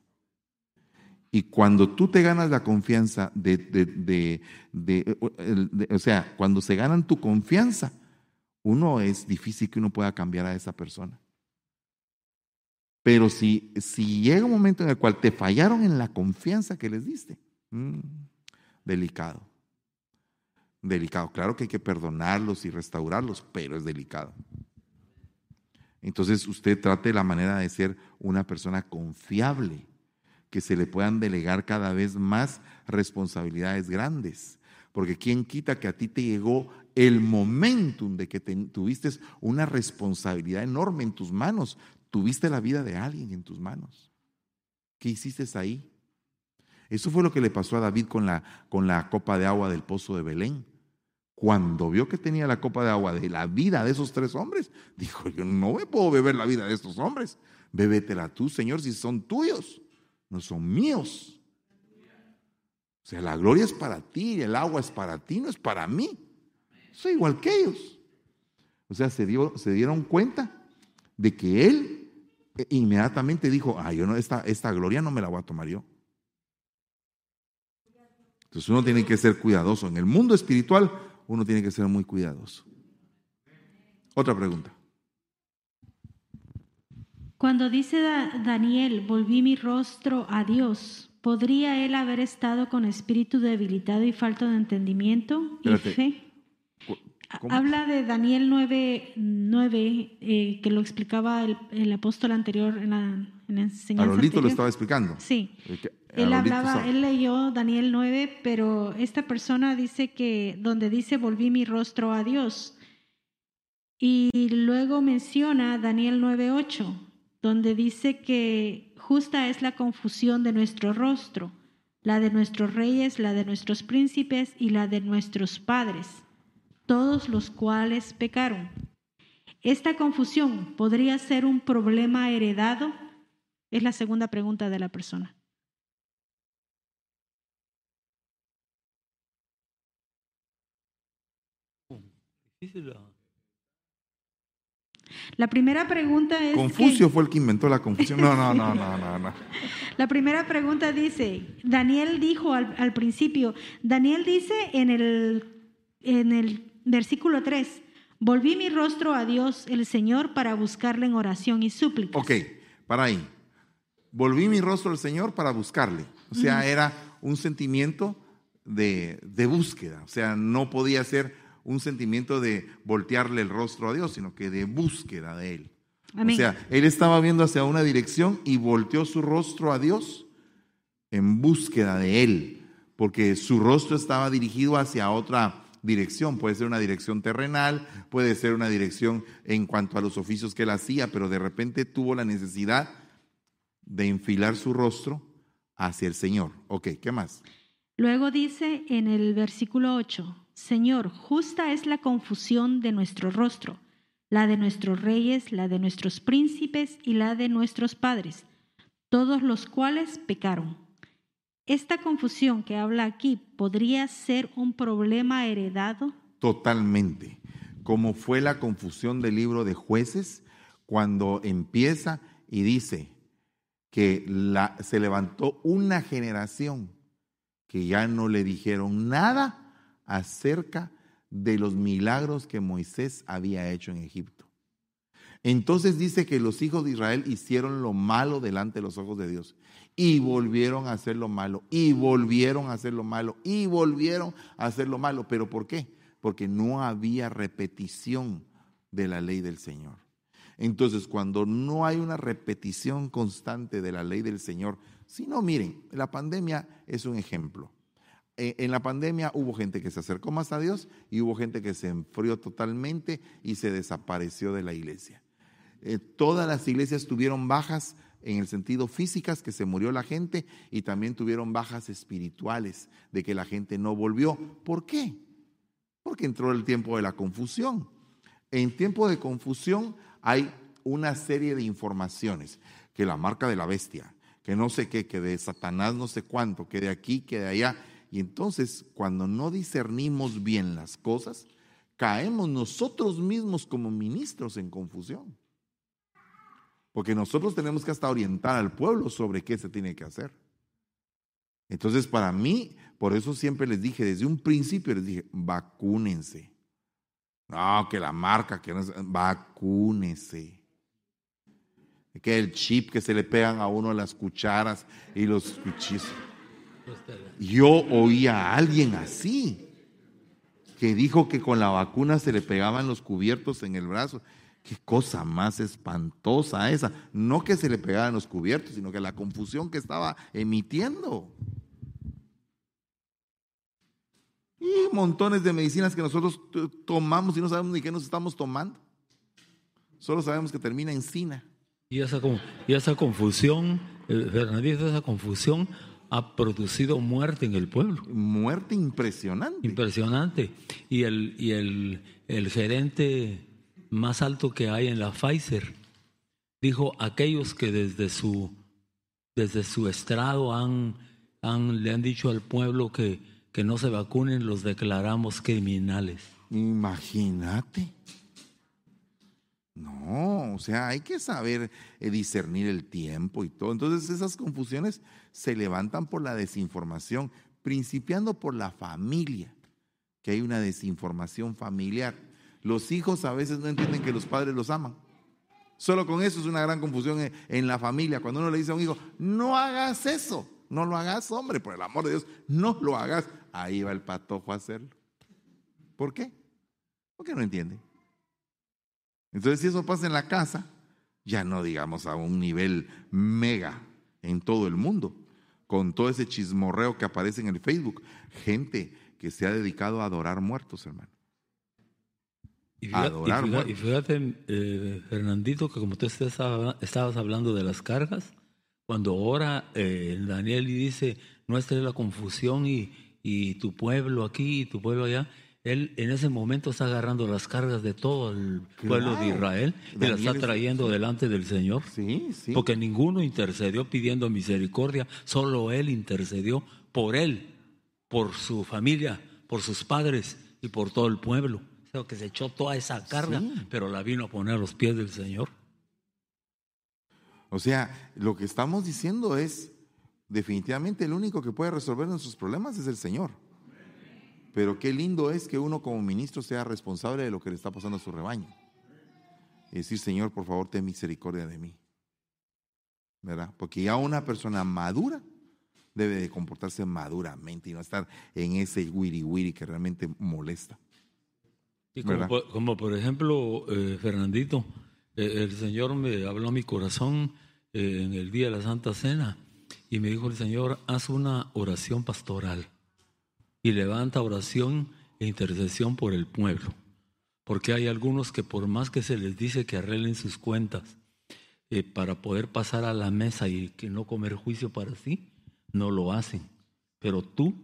Y cuando tú te ganas la confianza de, de, o sea, cuando se ganan tu confianza, uno es difícil que uno pueda cambiar a esa persona. Pero si, si llega un momento en el cual te fallaron en la confianza que les diste, mm, delicado. Delicado. Claro que hay que perdonarlos y restaurarlos, pero es delicado. Entonces usted trate la manera de ser una persona confiable, que se le puedan delegar cada vez más responsabilidades grandes. Porque quién quita que a ti te llegó el momentum de que tuviste una responsabilidad enorme en tus manos, Tuviste la vida de alguien en tus manos. ¿Qué hiciste ahí? Eso fue lo que le pasó a David con la, con la copa de agua del pozo de Belén. Cuando vio que tenía la copa de agua de la vida de esos tres hombres, dijo, yo no me puedo beber la vida de estos hombres. Bébetela tú, Señor, si son tuyos, no son míos. O sea, la gloria es para ti, el agua es para ti, no es para mí. Soy igual que ellos. O sea, se, dio, se dieron cuenta de que él inmediatamente dijo, ah, yo no, esta, esta gloria no me la voy a tomar yo. Entonces uno tiene que ser cuidadoso. En el mundo espiritual uno tiene que ser muy cuidadoso. Otra pregunta. Cuando dice Da- Daniel, volví mi rostro a Dios, ¿podría él haber estado con espíritu debilitado y falta de entendimiento y Espérate. fe? ¿Cómo? Habla de Daniel 9, 9 eh, que lo explicaba el, el apóstol anterior en la, en la enseñanza. Arolito lo estaba explicando. Sí. Eh, que- Él hablaba, estaba- él leyó Daniel 9, pero esta persona dice que donde dice volví mi rostro a Dios. Y luego menciona Daniel 9:8, donde dice que justa es la confusión de nuestro rostro, la de nuestros reyes, la de nuestros príncipes y la de nuestros padres, todos los cuales pecaron. Esta confusión podría ser un problema heredado, es la segunda pregunta de la persona. La primera pregunta es que- Confucio fue el que inventó la confusión. No, no, no, no, no, no. la primera pregunta dice, Daniel dijo al, al principio, Daniel dice en el, en el versículo 3, volví mi rostro a Dios el Señor para buscarle en oración y súplica. Ok, para ahí. Volví mi rostro al Señor para buscarle. O sea, era un sentimiento de, de búsqueda. O sea, no podía ser un sentimiento de voltearle el rostro a Dios, sino que de búsqueda de Él. Amén. O sea, él estaba viendo hacia una dirección y volteó su rostro a Dios en búsqueda de Él, porque su rostro estaba dirigido hacia otra dirección. Puede ser una dirección terrenal, puede ser una dirección en cuanto a los oficios que él hacía, pero de repente tuvo la necesidad de enfilar su rostro hacia el Señor. Ok, ¿qué más? Luego dice en el versículo 8, Señor, justa es la confusión de nuestro rostro, la de nuestros reyes, la de nuestros príncipes y la de nuestros padres, todos los cuales pecaron. Esta confusión que habla aquí podría ser un problema heredado. Totalmente. Como fue la confusión del libro de jueces cuando empieza y dice que se levantó una generación que ya no le dijeron nada acerca de los milagros que Moisés había hecho en Egipto. Entonces dice que los hijos de Israel hicieron lo malo delante de los ojos de Dios y volvieron a hacer lo malo y volvieron a hacer lo malo y volvieron a hacer lo malo. ¿Pero por qué? Porque no había repetición de la ley del Señor. Entonces, cuando no hay una repetición constante de la ley del Señor, si no, miren, la pandemia es un ejemplo. Eh, En la pandemia hubo gente que se acercó más a Dios y hubo gente que se enfrió totalmente y se desapareció de la iglesia. Eh, todas las iglesias tuvieron bajas en el sentido físicas, que se murió la gente, y también tuvieron bajas espirituales, de que la gente no volvió. ¿Por qué? Porque entró el tiempo de la confusión. En tiempo de confusión hay una serie de informaciones, que la marca de la bestia, que no sé qué, que de Satanás no sé cuánto, que de aquí, que de allá. Y entonces, cuando no discernimos bien las cosas, caemos nosotros mismos como ministros en confusión. Porque nosotros tenemos que hasta orientar al pueblo sobre qué se tiene que hacer. Entonces, para mí, por eso siempre les dije, desde un principio les dije, vacúnense. No, que la marca, que no es, vacúnese. Que el chip que se le pegan a uno las cucharas y los cuchillos. Yo oí a alguien así, que dijo que con la vacuna se le pegaban los cubiertos en el brazo. Qué cosa más espantosa esa. No que se le pegaban los cubiertos, sino que la confusión que estaba emitiendo. Y montones de medicinas que nosotros tomamos y no sabemos ni qué nos estamos tomando. Solo sabemos que termina en sina. Y esa, y esa confusión, eh, Fernandito, esa confusión ha producido muerte en el pueblo. Muerte impresionante. Impresionante. Y el, y el, el gerente más alto que hay en la Pfizer dijo, aquellos que desde su, desde su estrado le han dicho al pueblo que, que no se vacunen, los declaramos criminales. Imagínate. No, o sea, hay que saber eh, discernir el tiempo y todo. Entonces esas confusiones se levantan por la desinformación, principiando por la familia, que hay una desinformación familiar. Los hijos a veces no entienden que los padres los aman. Solo con eso es una gran confusión en, la familia. Cuando uno le dice a un hijo, no hagas eso, no lo hagas, hombre, por el amor de Dios, no lo hagas. Ahí va el patojo a hacerlo. ¿Por qué? Porque no entiende. Entonces, si eso pasa en la casa, ya no digamos a un nivel mega en todo el mundo, con todo ese chismorreo que aparece en el Facebook. Gente que se ha dedicado a adorar muertos, hermano. Y fíjate, Adorar y fíjate- muertos. y fíjate, eh, Fernandito, que como tú estabas hablando de las cargas, cuando ora eh, Daniel y dice, nuestra es la confusión y, y tu pueblo aquí y tu pueblo allá, él en ese momento está agarrando las cargas de todo el pueblo de. Israel y las está es- trayendo delante del Señor. Sí, sí. Porque ninguno intercedió pidiendo misericordia, solo él intercedió por él, por su familia, por sus padres y por todo el pueblo. O sea, que se echó toda esa carga, Sí. pero la vino a poner a los pies del Señor. O sea, lo que estamos diciendo es, definitivamente el único que puede resolver nuestros problemas es el Señor. Pero qué lindo es que uno como ministro sea responsable de lo que le está pasando a su rebaño. Y decir, Señor, por favor, ten misericordia de mí. ¿Verdad? Porque ya una persona madura debe de comportarse maduramente y no estar en ese wiri wiri que realmente molesta. Y como, por, como por ejemplo, eh, Fernandito, eh, el Señor me habló a mi corazón eh, en el día de la Santa Cena y me dijo el Señor, haz una oración pastoral y levanta oración e intercesión por el pueblo. Porque hay algunos que por más que se les dice que arreglen sus cuentas eh, para poder pasar a la mesa y que no comer juicio para sí, no lo hacen. Pero tú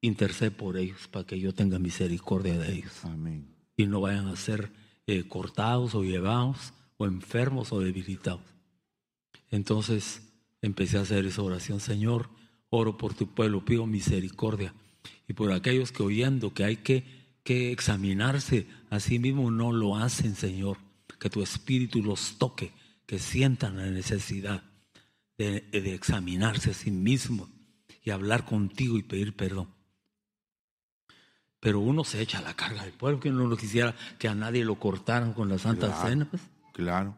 intercede por ellos para que yo tenga misericordia de ellos Amén. y no vayan a ser eh, cortados o llevados o enfermos o debilitados. Entonces empecé a hacer esa oración, Señor, oro por tu pueblo, pido misericordia y por aquellos que oyendo que hay que, que examinarse a sí mismo no lo hacen, Señor, que tu espíritu los toque, que sientan la necesidad de, de examinarse a sí mismo y hablar contigo y pedir perdón. Pero uno se echa la carga del pueblo, que uno no quisiera que a nadie lo cortaran con la Santa Claro. Cena. pues. Claro.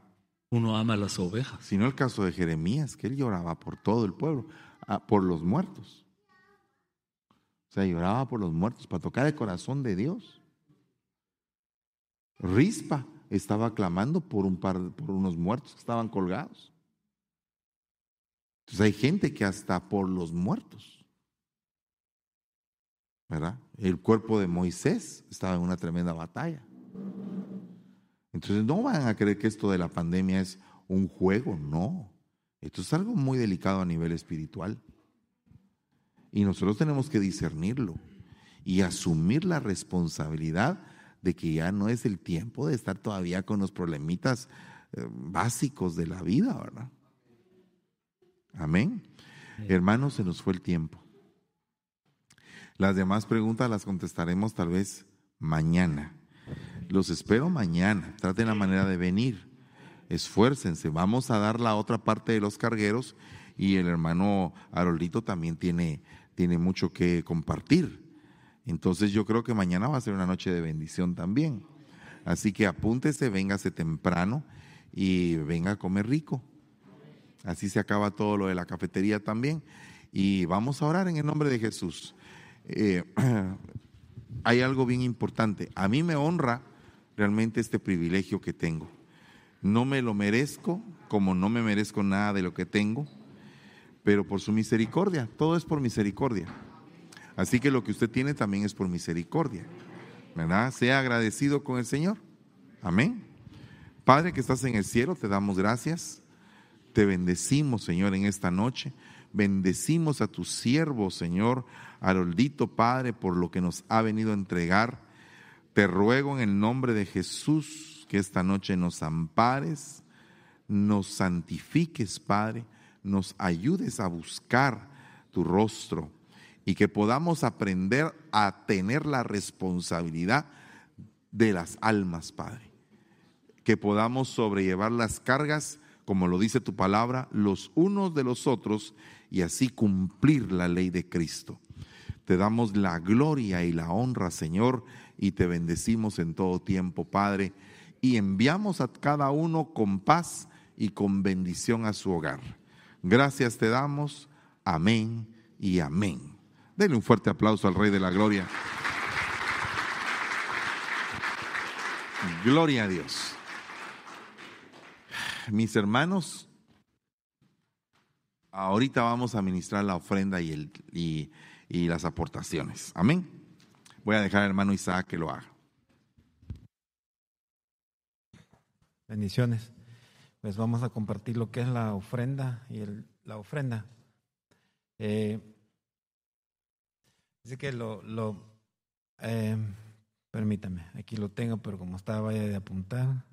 Uno ama las ovejas. sino el caso de Jeremías, que él lloraba por todo el pueblo, ah, por los muertos. O sea, lloraba por los muertos para tocar el corazón de Dios. Rispa estaba clamando por un par, por unos muertos que estaban colgados. Entonces hay gente que hasta por los muertos, ¿verdad? El cuerpo de Moisés estaba en una tremenda batalla. Entonces no van a creer que esto de la pandemia es un juego, no. Esto es algo muy delicado a nivel espiritual. Y nosotros tenemos que discernirlo y asumir la responsabilidad de que ya no es el tiempo de estar todavía con los problemitas eh, básicos de la vida, ¿verdad? Amén. Hermanos, se nos fue el tiempo. Las demás preguntas las contestaremos tal vez mañana. Los espero mañana. Traten la manera de venir. Esfuércense. Vamos a dar la otra parte de los cargueros y el hermano Haroldito también tiene, tiene mucho que compartir. Entonces yo creo que mañana va a ser una noche de bendición también. Así que apúntese, véngase temprano y venga a comer rico. Así se acaba todo lo de la cafetería también. Y vamos a orar en el nombre de Jesús. Eh, hay algo bien importante. A mí me honra realmente este privilegio que tengo. No me lo merezco, como no me merezco nada de lo que tengo, pero por su misericordia, todo es por misericordia. Así que lo que usted tiene también es por misericordia. ¿Verdad? Sea agradecido con el Señor. Amén. Padre que estás en el cielo, te damos gracias. Te bendecimos, Señor, en esta noche. Bendecimos a tu siervo, Señor, Haroldito, Padre, por lo que nos ha venido a entregar. Te ruego en el nombre de Jesús que esta noche nos ampares, nos santifiques, Padre, nos ayudes a buscar tu rostro y que podamos aprender a tener la responsabilidad de las almas, Padre. Que podamos sobrellevar las cargas, como lo dice tu palabra, los unos de los otros y así cumplir la ley de Cristo. Te damos la gloria y la honra, Señor, y te bendecimos en todo tiempo, Padre, y enviamos a cada uno con paz y con bendición a su hogar. Gracias te damos. Amén y amén. Denle un fuerte aplauso al Rey de la Gloria. Gloria a Dios. Mis hermanos, ahorita vamos a ministrar la ofrenda y, el, y las aportaciones. Amén. Voy a dejar al hermano Isaac que lo haga. Bendiciones. Pues vamos a compartir lo que es la ofrenda y el, la ofrenda. Eh, así que lo, lo eh, permítame, aquí lo tengo, pero como estaba vaya de apuntar.